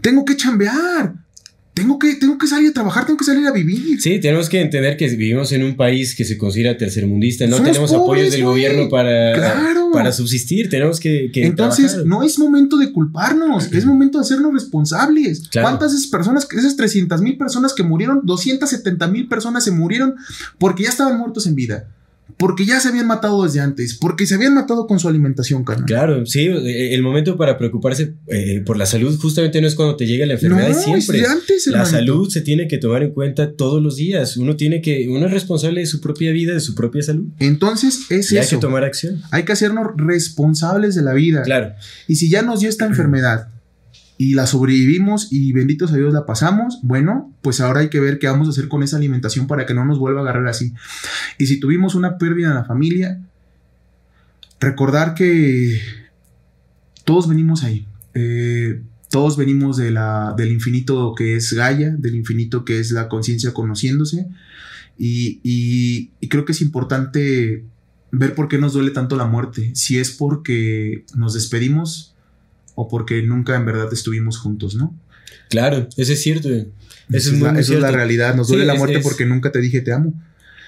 tengo que chambear, tengo que, tengo que salir a trabajar, tengo que salir a vivir. Sí, tenemos que entender que vivimos en un país que se considera tercermundista. No Somos tenemos pobres, apoyos del güey. gobierno para, Claro. para subsistir. Tenemos que, que Entonces, trabajar. no es momento de culparnos, es momento de hacernos responsables. Claro. ¿Cuántas de esas personas, esas 300 mil personas que murieron, 270 mil personas se murieron porque ya estaban muertos en vida? Porque ya se habían matado desde antes, porque se habían matado con su alimentación, carnal. Claro, sí, eh, el momento para preocuparse eh, por la salud justamente no es cuando te llega la enfermedad, No, es siempre. es de antes, La hermanito. salud se tiene que tomar en cuenta todos los días. Uno tiene que, uno es responsable de su propia vida, de su propia salud. Entonces, es Y hay eso. que tomar acción. Hay que hacernos responsables de la vida. Claro. Y si ya nos dio esta enfermedad y la sobrevivimos y benditos a Dios la pasamos, bueno, pues ahora hay que ver qué vamos a hacer con esa alimentación para que no nos vuelva a agarrar así. Y si tuvimos una pérdida en la familia, recordar que todos venimos ahí. Eh, todos venimos de la, del infinito que es Gaia, del infinito que es la conciencia conociéndose. Y, creo que es importante ver por qué nos duele tanto la muerte. Si es porque nos despedimos o porque nunca en verdad estuvimos juntos, ¿no? Claro, eso es cierto. Eso es, muy, la, muy eso es la cierto. realidad. Nos Sí, duele la muerte es- porque nunca te dije te amo.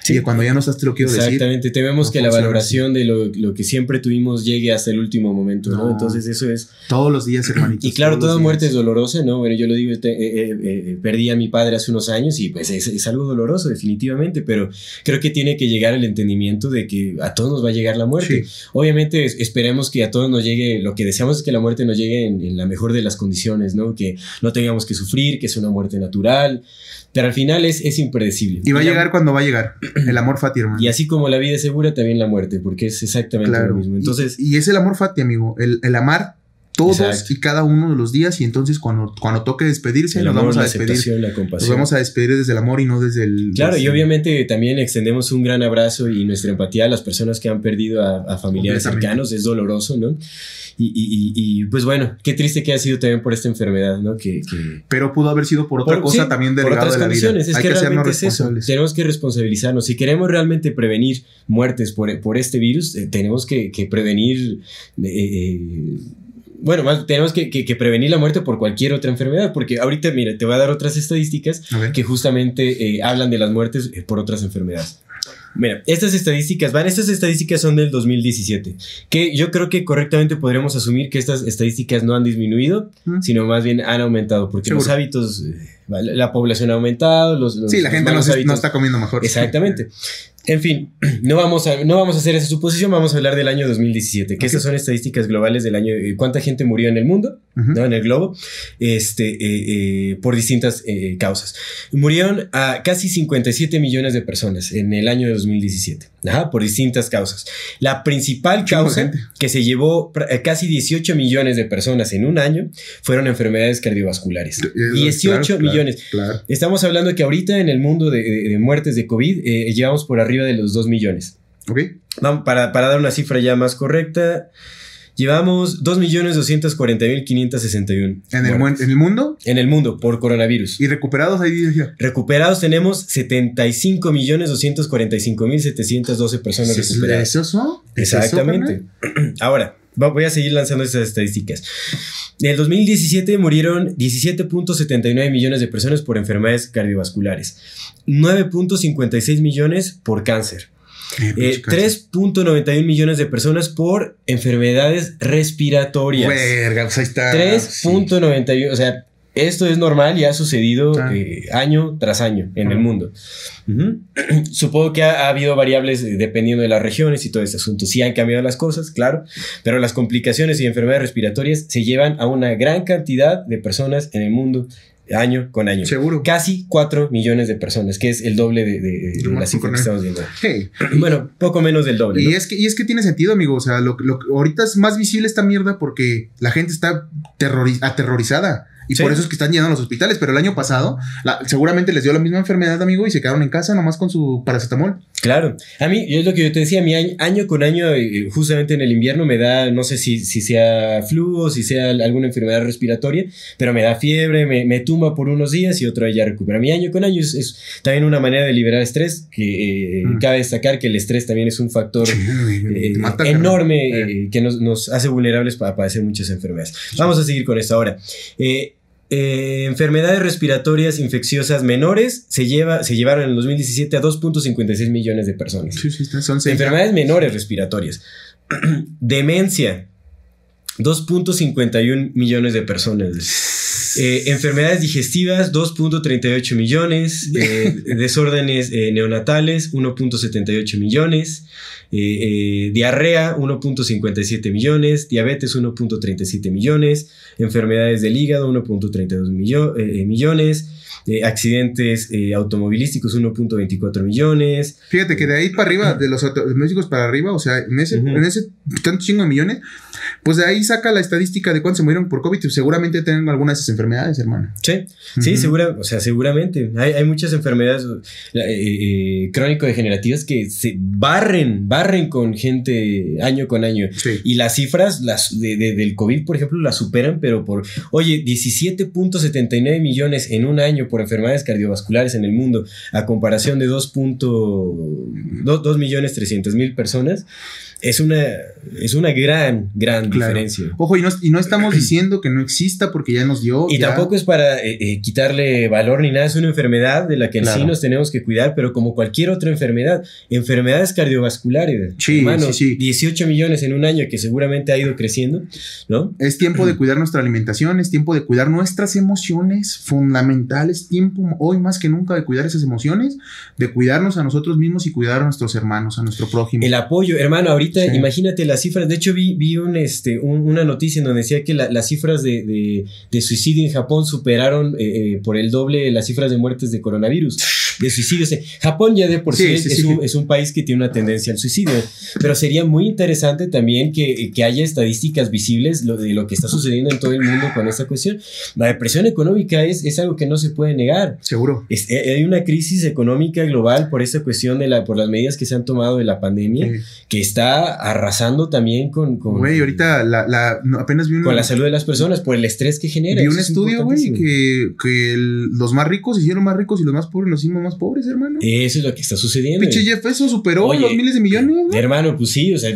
Sí. Cuando ya no estás te lo quiero decir. Exactamente, tememos No que la valoración de lo, lo que siempre tuvimos llegue hasta el último momento, ¿no? No. Entonces eso es... Todos los días, hermanitos. Y claro, toda días. muerte es dolorosa, ¿no? Bueno, yo lo digo, te- eh, eh, eh, perdí a mi padre hace unos años y pues es, es algo doloroso, definitivamente, pero creo que tiene que llegar el entendimiento de que a todos nos va a llegar la muerte. Sí. Obviamente es- esperemos que a todos nos llegue, lo que deseamos es que la muerte nos llegue en, en la mejor de las condiciones, ¿no? Que no tengamos que sufrir, que sea una muerte natural, pero al final es, es impredecible. Y va a llegar cuando va a llegar. El amor fati, hermano. Y así como la vida es segura, también la muerte, porque es exactamente Claro. lo mismo. Entonces, y, y es el amor fati, amigo. El, el amar todos Exacto. y cada uno de los días y entonces cuando, cuando toque despedirse El nos amor, vamos a despedir. la Nos vamos a despedir desde el amor y no desde el... Claro, y desde- obviamente también extendemos un gran abrazo y nuestra empatía a las personas que han perdido a, a familiares cercanos, es doloroso, ¿no? Y, y- pues bueno, qué triste que ha sido también por esta enfermedad, ¿no? Que, que- Pero pudo haber sido por otra por- cosa sí, también por derivado otras de la vida. condiciones. Es Hay que, que realmente es eso. responsables. Tenemos que responsabilizarnos. Si queremos realmente prevenir muertes por, por este virus, eh, tenemos que, que prevenir. eh, eh, bueno, más tenemos que, que- que prevenir la muerte por cualquier otra enfermedad, porque ahorita, mira, te voy a dar otras estadísticas que justamente eh, hablan de las muertes eh, por otras enfermedades. Mira, estas estadísticas van, estas estadísticas son del 2017, que yo creo que correctamente podremos asumir que estas estadísticas no han disminuido, Mm. sino más bien han aumentado, porque Seguro. los hábitos, eh, la la población ha aumentado, los, los- Sí, la los gente no, está comiendo mejor. Exactamente. En fin, no vamos, a, no vamos a hacer esa suposición, vamos a hablar del año 2017, que Ok. estas son estadísticas globales del año, eh, cuánta gente murió en el mundo. ¿no? en el globo, este, eh, eh, por distintas eh, causas. Murieron a casi 57 millones de personas en el año 2017, ajá, por distintas causas. La principal causa que se llevó eh, casi 18 millones de personas en un año fueron enfermedades cardiovasculares. Eh, 18 claro, claro, millones. Claro. Estamos hablando que ahorita en el mundo de, de- de muertes de COVID llevamos por arriba de los 2 millones. Ok. Vamos, para, para dar una cifra ya más correcta, llevamos 2.240.561 En el, mu- en el mundo en el mundo por coronavirus. y recuperados ahí decía. Recuperados tenemos 75.245.712 personas ¿Es recuperadas. eso? ¿Es eso, Exactamente. Ahora, voy a seguir lanzando estas estadísticas. En el 2017 murieron 17.79 millones de personas por enfermedades cardiovasculares, 9.56 millones por cáncer, Eh, eh, pinche cáncer. 3.91 millones de personas por enfermedades respiratorias. Verga, pues ahí está. 3.91, o sea, esto es normal y ha sucedido Ah. eh, año tras año en el Ujú. mundo. Ujú. Supongo que ha, ha habido variables eh, dependiendo de las regiones y todo este asunto. Sí han cambiado las cosas, claro, pero las complicaciones y enfermedades respiratorias se llevan a una gran cantidad de personas en el mundo año con año. Seguro. Casi 4 millones de personas, que es el doble de, de- de la cifra que estamos viendo. Hey, Bueno, poco menos del doble. Y ¿no? es, que, y es que tiene sentido, amigo. O sea, lo, lo- ahorita es más visible esta mierda porque la gente está terrori- aterrorizada. Y Sí. por eso es que están llenando los hospitales. Pero el año pasado, la- seguramente les dio la misma enfermedad, amigo, y se quedaron en casa nomás con su paracetamol. Claro, a mí es lo que yo te decía, mi año, año con año, eh, justamente en el invierno me da, no sé si, si sea flu o si sea alguna enfermedad respiratoria, pero me da fiebre, me, me tumba por unos días y otro día recupera. Mi año con año es, es también una manera de liberar estrés, que eh, Mm. cabe destacar que el estrés también es un factor eh, enorme eh, que nos, nos hace vulnerables para padecer muchas enfermedades. Vamos a seguir con esto ahora. Eh, eh, enfermedades respiratorias infecciosas menores se, lleva, se llevaron en el 2017 a 2.56 millones de personas. Sí, sí, son seis. Enfermedades menores respiratorias. Demencia. 2.51 millones de personas. Eh, enfermedades digestivas, 2.38 millones. Eh, desórdenes eh, neonatales, 1.78 millones. Eh, eh, diarrea, 1.57 millones. Diabetes, 1.37 millones. Enfermedades del hígado, 1.32 millo- millones. Eh, accidentes eh, automovilísticos, 1.24 millones. Fíjate que de ahí para arriba, de los domésticos para arriba, o sea, en ese, Ujú. en ese tanto chingo de millones, pues de ahí saca la estadística de cuántos se murieron por COVID. y Seguramente tienen alguna de esas enfermedades, hermano. Sí, sí, segura, o sea, seguramente. Hay, hay muchas enfermedades eh, eh, crónico-degenerativas que se barren, barren con gente año con año. Sí. Y las cifras las de- de- del COVID, por ejemplo, las superan, pero por, oye, 17.79 millones en un año por enfermedades cardiovasculares en el mundo, a comparación de 2. 2 millones 300 mil personas, es una, es una gran, gran Claro. diferencia. Ojo, y no, y no estamos diciendo que no exista porque ya nos dio. Y ya- tampoco es para eh, eh, quitarle valor ni nada, es una enfermedad de la que en sí nos tenemos que cuidar, pero como cualquier otra enfermedad, enfermedades cardiovasculares, Sí, hermano, sí, sí. 18 millones en un año que seguramente ha ido creciendo, ¿no? Es tiempo de cuidar nuestra alimentación, es tiempo de cuidar nuestras emociones fundamentales, tiempo hoy más que nunca de cuidar esas emociones, de cuidarnos a nosotros mismos y cuidar a nuestros hermanos, a nuestro prójimo. El apoyo, hermano, ahorita Sí. imagínate las cifras, de hecho vi, vi un, este, un- una noticia en donde decía que la- las cifras de, de- de suicidio en Japón superaron eh, eh, por el doble las cifras de muertes de coronavirus. de suicidios. Japón ya de por sí, Sí, es, sí, es sí. Un, es un país que tiene una tendencia al suicidio, pero sería muy interesante también que, que haya estadísticas visibles lo- de lo que está sucediendo en todo el mundo con esta cuestión. La depresión económica es, es algo que no se puede negar. Seguro. Es- eh, hay una crisis económica global por esta cuestión de la, por las medidas que se han tomado de la pandemia, Eh, que está arrasando también con, con, Güey, ahorita la, la, apenas vi un, con la salud de las personas, por el estrés que genera. vi un Eso es estudio, güey, que, que el- los más ricos hicieron más ricos y los más pobres nos hicimos más pobres, hermano. Eso es lo que está sucediendo. Pinche Jeff Bezos superó Oye, los miles de millones, güey. Hermano, pues sí, o sea,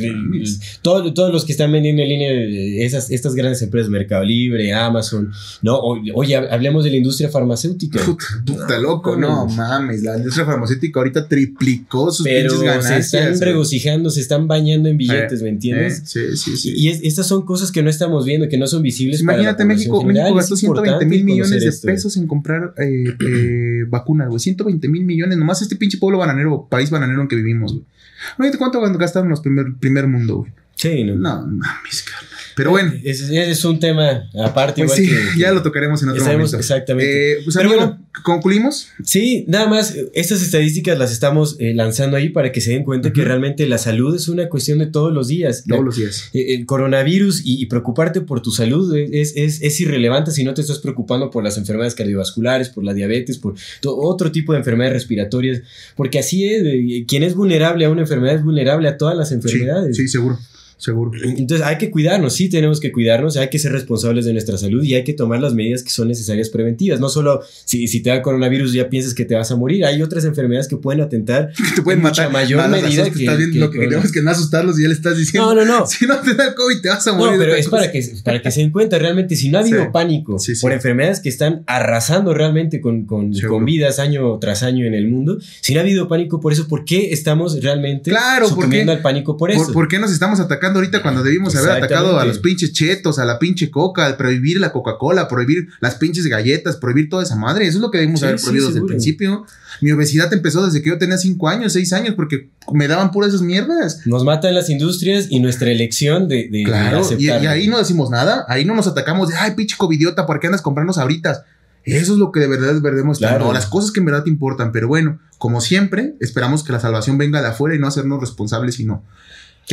todo- todos los que están vendiendo en línea, eh, esas, estas grandes empresas, Mercado Libre, Amazon, no, oye, hablemos de la industria farmacéutica. Puta, puta loco, no mames. La industria farmacéutica ahorita triplicó sus Pero pinches se ganancias. están regocijando, se están bañando en billetes, ¿me entiendes? Eh, sí, sí, sí. Y es- estas son cosas que no estamos viendo, que no son visibles. para la Imagínate, México. México gastó 120 importante mil millones de esto. pesos en comprar eh, vacunas, güey. 120 mil millones, nomás este pinche pueblo bananero, país bananero en que vivimos, güey. Cuánto gastaron los primer, primer mundo, güey. Sí, no. No mames, carnal. Pero bueno, Es, es un tema aparte. pues igual sí, que- ya lo tocaremos en otro momento. exactamente. Eh, pues Pero amigo, bueno. concluimos. Sí, nada más, estas estadísticas las estamos eh, lanzando ahí para que se den cuenta que realmente la salud es una cuestión de todos los días. Todos los días. eh, El coronavirus y, y preocuparte por tu salud es, es, es irrelevante si no te estás preocupando por las enfermedades cardiovasculares, por la diabetes, por otro tipo de enfermedades respiratorias, porque así es, eh, quien es vulnerable a una enfermedad es vulnerable a todas las Sí, enfermedades. sí, seguro. Seguro. Entonces hay que cuidarnos, sí tenemos que cuidarnos, hay que ser responsables de nuestra salud y hay que tomar las medidas que son necesarias preventivas. No solo si, si te da coronavirus ya piensas que te vas a morir, hay otras enfermedades que pueden atentar. Te pueden matar. mayor medida que- estás viendo que- lo que que- tenemos que no asustarlos y ya le estás diciendo. No, no, no. Si no te da el COVID, te vas a morir. No, pero es cosa. para que, para que se den cuenta realmente, si no ha habido Sí. pánico Sí, sí. por enfermedades que están arrasando realmente con, con, con vidas año tras año en el mundo, si no ha habido pánico por eso, ¿por qué estamos realmente Claro, ¿por sucumbiendo al pánico por eso? ¿Por, por qué nos estamos atacando ahorita cuando debimos haber atacado a los pinches chetos, a la pinche coca, al prohibir la Coca-Cola, prohibir las pinches galletas, prohibir toda esa madre? Eso es lo que debimos Sí, haber sí, prohibido desde el principio. Mi obesidad empezó desde que yo tenía 5 años, 6 años, porque me daban puras esas mierdas. Nos matan las industrias y nuestra elección de, de, de Claro, y, ahí no decimos nada, ahí no nos atacamos de, ay, pinche covidiota, ¿por qué andas comprando sabritas? Eso es lo que de verdad estar, Claro. no, las cosas que en verdad te importan, pero bueno, como siempre, esperamos que la salvación venga de afuera y no hacernos responsables, sino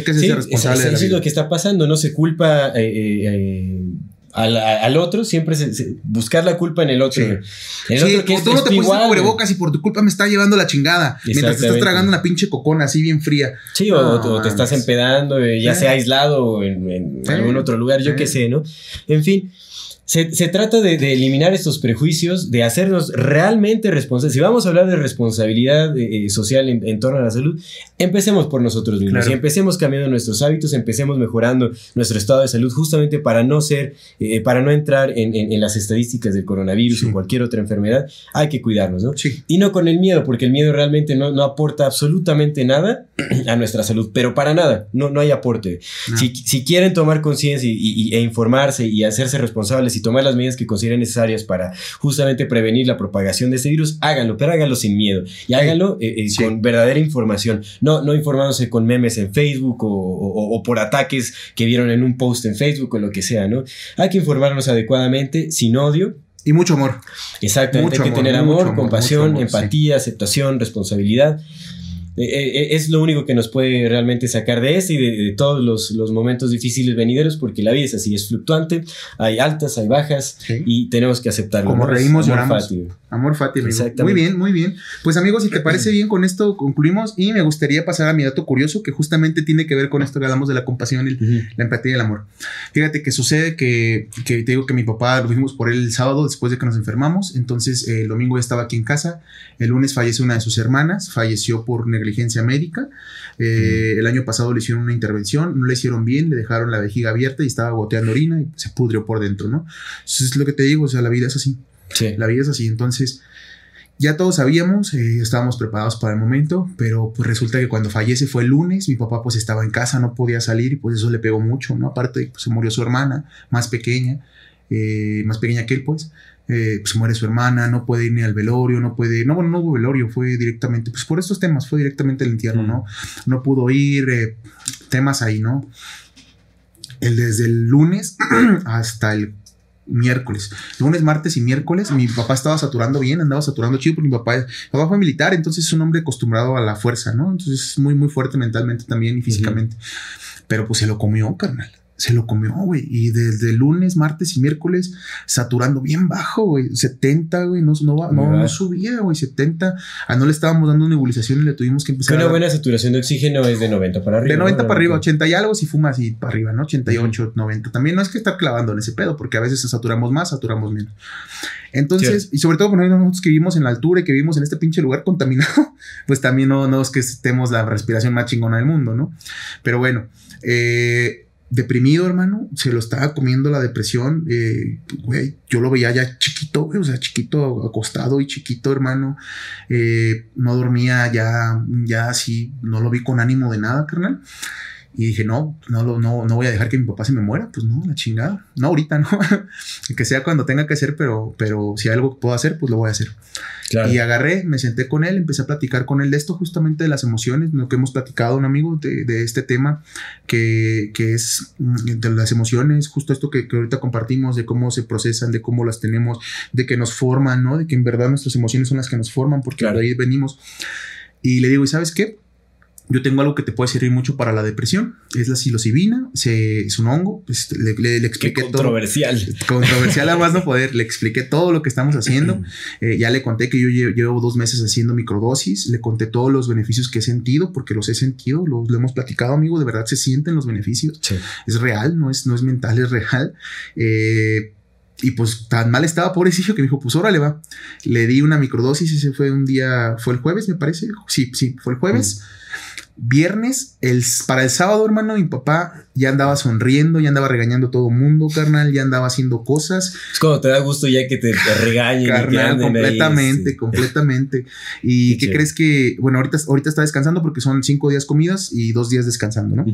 hay que Sí, es- responsable es- de es lo que está pasando, no se culpa eh, eh, eh, al, al otro, siempre se- se- buscar la culpa en el otro. Sí. El Sí, otro que es, tú no te igual, cubrebocas y por tu culpa me está llevando la chingada. Mientras te estás tragando una pinche cocona así bien fría. Sí, o, te estás empedando, eh, ya sea aislado o en, en algún otro lugar, yo qué sé, ¿no? En fin, se, se trata de, de eliminar estos prejuicios, de hacernos realmente responsables. Si vamos a hablar de responsabilidad eh, eh, social en, en torno a la salud, empecemos por nosotros mismos. Claro. Y empecemos cambiando nuestros hábitos, empecemos mejorando nuestro estado de salud, justamente para no ser, eh, para no entrar en, en- en las estadísticas del coronavirus Sí. o cualquier otra enfermedad. Hay que cuidarnos, ¿no? Sí. Y no con el miedo, porque el miedo realmente no, no aporta absolutamente nada a nuestra salud, pero para nada, no, no hay aporte. No. Si, si quieren tomar conciencia y, y- e informarse y hacerse responsables y tomar las medidas que consideren necesarias para justamente prevenir la propagación de este virus, háganlo, pero háganlo sin miedo y háganlo eh, eh, Sí. con verdadera información, no, no informándose con memes en Facebook o, o- o por ataques que vieron en un post en Facebook o lo que sea, ¿no? Hay que informarnos adecuadamente, sin odio, Y mucho amor. Exactamente, Mucho hay que amor, tener amor, compasión, mucho amor, sí. empatía, aceptación, responsabilidad. Eh, eh, es lo único que nos puede realmente sacar de este y de, de todos los, los momentos difíciles venideros, porque la vida es así, es fluctuante, hay altas, hay bajas Sí. y tenemos que aceptarlo. Como reímos, amor lloramos. fati. Amor Fati. Muy bien, muy bien. Pues amigos, si te parece bien, con esto concluimos y me gustaría pasar a mi dato curioso que justamente tiene que ver con esto que hablamos de la compasión y Ujú. la empatía y el amor. Fíjate que sucede que, que te digo que mi papá lo fuimos por él el sábado después de que nos enfermamos, entonces eh, el domingo ya estaba aquí en casa, el lunes fallece una de sus hermanas, falleció por negligencia médica, Eh, el año pasado le hicieron una intervención, no le hicieron bien, le dejaron la vejiga abierta y estaba goteando orina y se pudrió por dentro, ¿no? Eso es lo que te digo, o sea, la vida es así. Sí. La vida es así, entonces ya todos sabíamos, eh, estábamos preparados para el momento, pero pues resulta que cuando fallece fue el lunes, mi papá pues estaba en casa, no podía salir y pues eso le pegó mucho, ¿no? Aparte pues, se murió su hermana, más pequeña, eh, más pequeña que él pues, eh, pues, muere su hermana, no puede ir ni al velorio, no puede, no, bueno, no hubo velorio, fue directamente, pues por estos temas, fue directamente el entierro, Mm. ¿no? No pudo ir, eh, temas ahí, ¿no? El desde el lunes hasta el miércoles. Lunes, martes y miércoles, mi papá estaba saturando bien, andaba saturando chido, porque mi papá, mi papá fue militar, entonces es un hombre acostumbrado a la fuerza, ¿no? Entonces es muy, muy fuerte mentalmente también y físicamente. Pero pues se lo comió, carnal se lo comió, güey. Y desde lunes, martes y miércoles, saturando bien bajo, güey. 70, güey. No, no, no, subía, güey. 70. Ah, no le estábamos dando nebulización y le tuvimos que empezar. Una buena saturación de oxígeno es de 90 para arriba. De 90 para arriba, 80 y algo si fuma así para arriba, ¿no? 88, 90. También no es que estar clavando en ese pedo, porque a veces saturamos más, saturamos menos. Entonces, y sobre todo cuando nosotros que vivimos en la altura y que vivimos en este pinche lugar contaminado, pues también no, no es que estemos la respiración más chingona del mundo, ¿no? Pero bueno, eh deprimido, hermano, se lo estaba comiendo la depresión, eh, yo lo veía ya chiquito, güey, o sea, chiquito, acostado y chiquito, hermano, eh, no dormía ya, ya así, no lo vi con ánimo de nada, carnal. Y dije, no, no, no, no voy a dejar que mi papá se me muera. Pues no, la chingada. No, ahorita no. que sea cuando tenga que ser, pero, pero si hay algo que puedo hacer, pues lo voy a hacer. Y agarré, me senté con él, empecé a platicar con él de esto, justamente de las emociones, lo que hemos platicado, un amigo, de, de este tema, que, que, es mm, de las emociones, justo esto que, que, ahorita compartimos, de cómo se procesan, de cómo las tenemos, de que nos forman, ¿no? De que en verdad nuestras emociones son las que nos forman, porque de ahí venimos. Y le digo, ¿y sabes qué? Yo tengo algo que te puede servir mucho para la depresión. Es la psilocibina. es un hongo. Pues, le, le, expliqué controversial. todo. Controversial. a más no poder. Le expliqué todo lo que estamos haciendo. Eh, ya le conté que yo llevo, dos meses haciendo microdosis. Le conté todos los beneficios que he sentido, porque los he sentido. Los, lo hemos platicado, amigo. De verdad se sienten los beneficios. Es real, no es, no es mental, es real. Eh, y pues tan mal estaba, pobrecillo, que me dijo, pues órale va. Le di una microdosis, ese fue un día, fue el jueves, me parece. Sí, sí, fue el jueves. Viernes, el, para el sábado, hermano, mi papá ya andaba sonriendo, ya andaba regañando a todo mundo, carnal, ya andaba haciendo cosas. Es como te da gusto ya que te, regañen. carnal, completamente, completamente. ¿Y qué, crees que, bueno, ahorita, ahorita está descansando porque son cinco días comidas y dos días descansando, ¿no?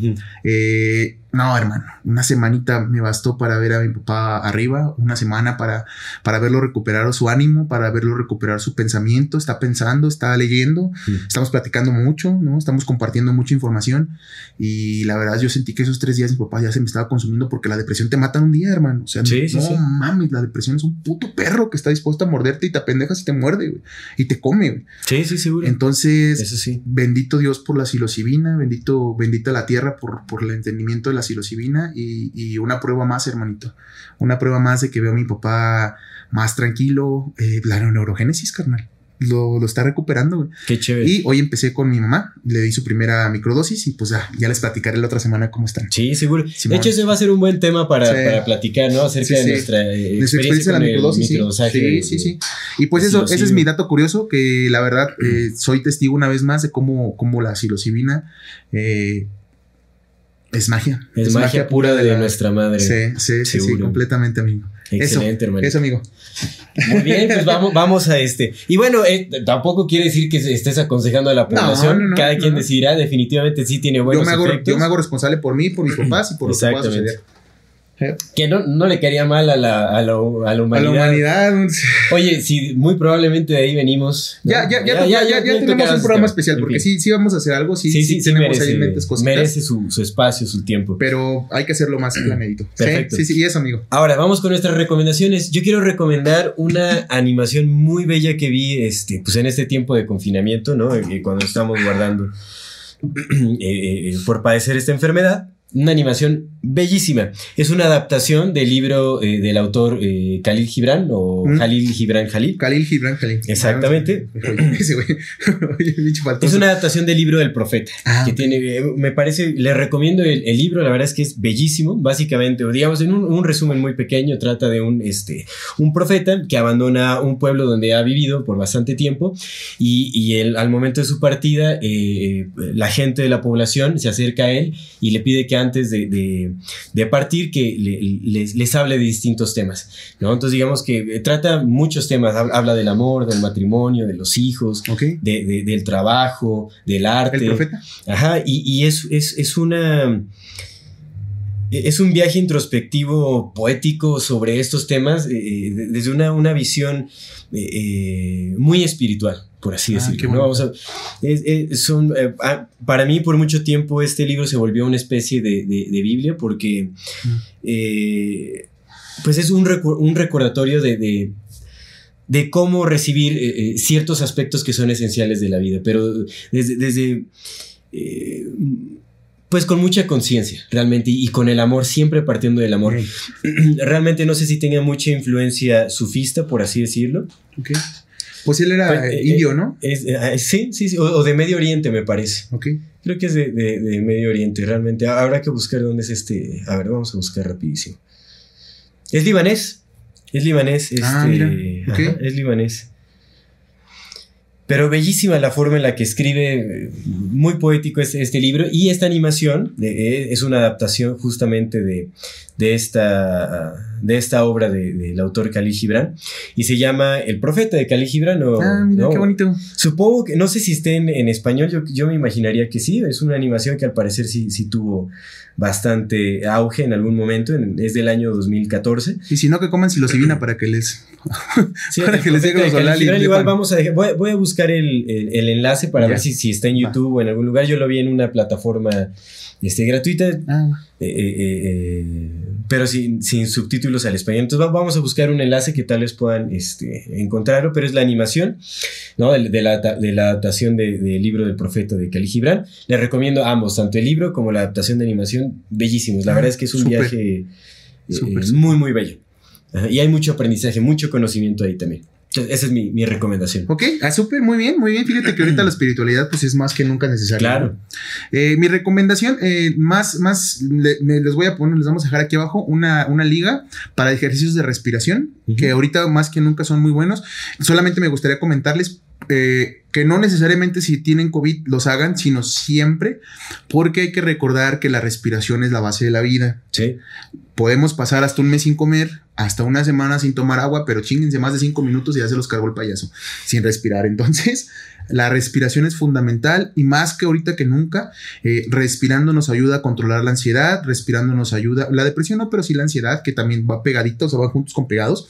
eh, no, hermano, una semanita me bastó para ver a mi papá arriba, una semana para, para verlo recuperar su ánimo, para verlo recuperar su pensamiento, está pensando, está leyendo, estamos platicando mucho, ¿no? Estamos compartiendo mucha información y la verdad yo sentí que esos tres días mi papá ya se me estaba consumiendo porque la depresión te mata un día, hermano. O sea, no, mames, la depresión es un puto perro que está dispuesto a morderte y te apendejas y te muerde, güey, y te come, güey. Sí, sí, seguro. Entonces, Eso sí. bendito Dios por la psilocibina, bendito, bendita la tierra por, por el entendimiento de la psilocibina y, y, una prueba más, hermanito. Una prueba más de que veo a mi papá más tranquilo. Eh, la neurogénesis, carnal lo, está recuperando, güey. Qué chévere. Y hoy empecé con mi mamá, le di su primera microdosis y pues ya, ya les platicaré la otra semana cómo están. Sí, seguro. De hecho, ese va a ser un buen tema para, para platicar, ¿no? Acerca de nuestra eh, experiencia, con la microdosis. Sí, sí, sí. Y pues eso, ese es mi dato curioso, que la verdad eh, soy testigo una vez más de cómo, cómo la psilocibina eh, es magia. Es, magia, pura de, nuestra madre. Sí, sí, sí, sí, completamente, amigo. Excelente, hermano. Eso, amigo. Muy bien, pues vamos, vamos a este. Y bueno, eh, tampoco quiere decir que estés aconsejando a la población. Cada quien decidirá, definitivamente sí tiene buenos yo me hago, efectos. Yo me hago responsable por mí, por mis papás y por lo que pueda suceder. Que no, no, le quería mal a la, a, la, a la humanidad. A la humanidad. Oye, si muy probablemente de ahí venimos. Ya, ya, ya, ya, ya, ya tenemos un programa especial, porque sí, sí vamos a hacer algo, sí, sí, sí, sí tenemos merece, ahí mentes cosas. Merece su, su, espacio, su tiempo. Pero hay que hacerlo más planeadito. Perfecto. Sí, sí, y eso, amigo. Ahora, vamos con nuestras recomendaciones. Yo quiero recomendar una animación muy bella que vi este, pues en este tiempo de confinamiento, ¿no? Cuando estamos guardando eh, eh, por padecer esta enfermedad. Una animación bellísima. Es una adaptación del libro eh, del autor eh, Khalil Gibran o mm. Khalil Gibran Khalil. Khalil Gibran Khalil. Exactamente. es una adaptación del libro del profeta. Ah, que tiene, eh, me parece, le recomiendo el, libro, la verdad es que es bellísimo. Básicamente, o digamos, en un, resumen muy pequeño, trata de un, este, un profeta que abandona un pueblo donde ha vivido por bastante tiempo y, y él, al momento de su partida, la gente de la población se acerca a él y le pide que antes de de, partir que les, hable de distintos temas, ¿no? Entonces digamos que eh, trata muchos temas, habla del amor, del matrimonio, de los hijos, del trabajo, del arte. ¿El profeta? Ajá, y, es, es, una... Es un viaje introspectivo poético sobre estos temas eh, eh, desde una, una visión muy espiritual por así ah, decirlo. Vamos a, son, eh, ah, para mí, por mucho tiempo, este libro se volvió una especie de, de, Biblia porque mm. eh, pues es un, un recordatorio de, de, cómo recibir eh, ciertos aspectos que son esenciales de la vida, pero desde, desde eh, pues con mucha conciencia, realmente, y, con el amor, siempre partiendo del amor. realmente no sé si tenía mucha influencia sufista, por así decirlo. Okay. Pues él era pues, indio, ¿no? sí, sí, sí, o, de Medio Oriente, me parece. Ok. Creo que es de, de, Medio Oriente, realmente. Habrá que buscar dónde es este. A ver, vamos a buscar rapidísimo. Es libanés. Es libanés. ah, este, mira. es libanés. Pero bellísima la forma en la que escribe, muy poético este, este libro. Y esta animación eh, es una adaptación justamente de, de esta, de esta obra del autor Khalil Gibran y se llama El Profeta de Khalil Gibran. ah, mira, qué bonito. Supongo que, no sé si esté en, español, yo, yo, me imaginaría que sí, es una animación que al parecer sí, sí tuvo bastante auge en algún momento, es del año 2014. Y si no, que coman psilocibina para que les... para que les llegue los Igual vamos a voy, a buscar el, enlace para ver si, si está en YouTube o en algún lugar. Yo lo vi en una plataforma este, gratuita. Ah. Eh, eh, eh, pero sin, sin, subtítulos al español. Entonces vamos a buscar un enlace que tal vez puedan este, encontrarlo, pero es la animación ¿no? de, la, de la, adaptación del libro del profeta de Khalil Gibran. Les recomiendo ambos, tanto el libro como la adaptación de animación, bellísimos. La ah, verdad es que es un viaje muy, muy bello. Y hay mucho aprendizaje, mucho conocimiento ahí también. Esa es mi, recomendación. Ok, ah, súper, muy bien, muy bien. Fíjate que ahorita la espiritualidad pues es más que nunca necesaria. Claro. Eh, mi recomendación, eh, más, más, les voy a poner, les vamos a dejar aquí abajo una, una liga para ejercicios de respiración, que ahorita más que nunca son muy buenos. Solamente me gustaría comentarles eh, que no necesariamente si tienen COVID los hagan, sino siempre, porque hay que recordar que la respiración es la base de la vida. Sí. Podemos pasar hasta un mes sin comer, hasta una semana sin tomar agua, pero chinguense más de cinco minutos y ya se los cargó el payaso, sin respirar. Entonces, la respiración es fundamental y más que ahorita que nunca, eh, respirando nos ayuda a controlar la ansiedad, respirando nos ayuda, la depresión no, pero sí la ansiedad, que también va pegadito, o sea, van juntos con pegados.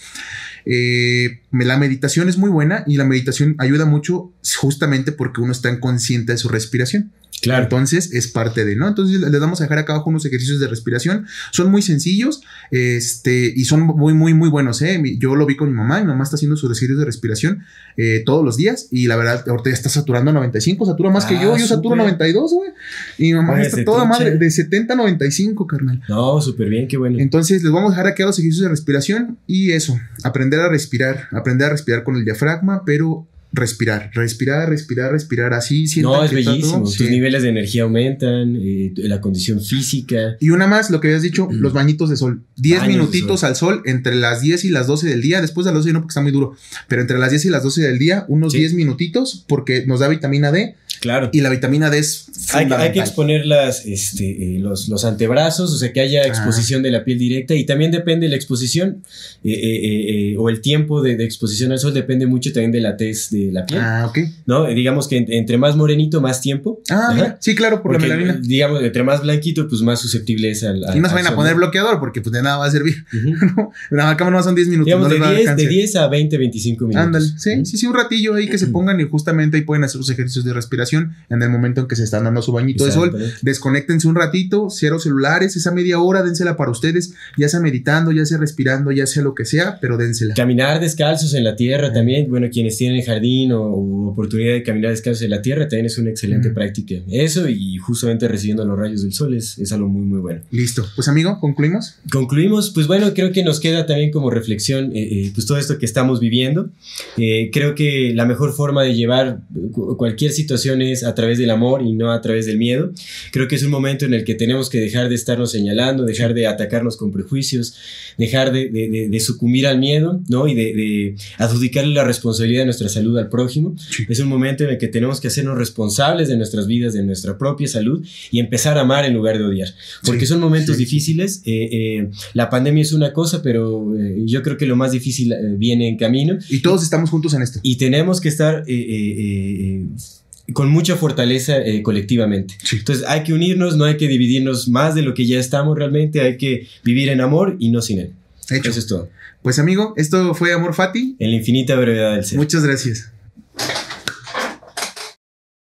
Eh, la meditación es muy buena y la meditación ayuda mucho justamente porque uno está en consciente de su respiración. Claro. Entonces es parte de, ¿no? Entonces les vamos a dejar acá abajo unos ejercicios de respiración. Son muy sencillos este, y son muy, muy, muy buenos. ¿eh? Yo lo vi con mi mamá. Mi mamá está haciendo sus ejercicios de respiración eh, todos los días y la verdad, ahorita ya está saturando 95, satura más que yo. Ah, yo saturo 92, güey. Y mi mamá está toda madre de 70 a 95, carnal. No, súper bien, qué bueno. Entonces les vamos a dejar aquí los ejercicios de respiración y eso, aprender a respirar, aprender a respirar con el diafragma, pero respirar, respirar, respirar, respirar, así. No, es bellísimo. Tus niveles de energía aumentan, eh, la condición física. Y una más, lo que habías dicho, los bañitos de sol. 10 minutitos al sol entre las 10 y las 12 del día. Después de las 12 no, porque está muy duro. Pero entre las 10 y las 12 del día, unos 10 minutitos, porque nos da vitamina D. Claro. Y la vitamina D es hay, hay, que exponer las, este, eh, los, los, antebrazos, o sea, que haya exposición de la piel directa. Y también depende de la exposición eh, o el tiempo de, de, exposición al sol, depende mucho también de la tez de la piel. Ah, ok. ¿No? Digamos que entre más morenito, más tiempo. Ah, sí, claro, por la melanina. Digamos, entre más blanquito, pues más susceptible es al. y no se vayan a poner bloqueador porque pues de nada va a servir. ¿no? La cámara no son 10 minutos. Digamos, de, 10, de 10 a 20, 25 minutos. Ándale, sí, sí, sí, un ratillo ahí que se pongan y justamente ahí pueden hacer los ejercicios de respiración en el momento en que se están dando su bañito de sol. Desconéctense un ratito, cero celulares, esa media hora, dénsela para ustedes, ya sea meditando, ya sea respirando, ya sea lo que sea, pero dénsela. Caminar descalzos en la tierra también, bueno, quienes tienen jardín o, oportunidad de caminar descalzo en la tierra también es una excelente práctica. Eso y justamente recibiendo los rayos del sol es, es, algo muy, muy bueno. Listo. Pues amigo, ¿concluimos? Concluimos. Pues bueno, creo que nos queda también como reflexión eh, eh, pues todo esto que estamos viviendo. Eh, creo que la mejor forma de llevar cualquier situación es a través del amor y no a través del miedo. Creo que es un momento en el que tenemos que dejar de estarnos señalando, dejar de atacarnos con prejuicios, dejar de, de, de sucumbir al miedo, ¿no? Y de, adjudicarle la responsabilidad de nuestra salud al prójimo. Es un momento en el que tenemos que hacernos responsables de nuestras vidas, de nuestra propia salud y empezar a amar en lugar de odiar. Porque son momentos difíciles. Eh, eh, la pandemia es una cosa, pero eh, yo creo que lo más difícil viene en camino. Y todos estamos juntos en esto. Y tenemos que estar con mucha fortaleza colectivamente. Entonces hay que unirnos, no hay que dividirnos más de lo que ya estamos realmente, hay que vivir en amor y no sin él. Eso es todo. Pues amigo, esto fue Amor Fati. En la infinita brevedad del ser. Muchas gracias.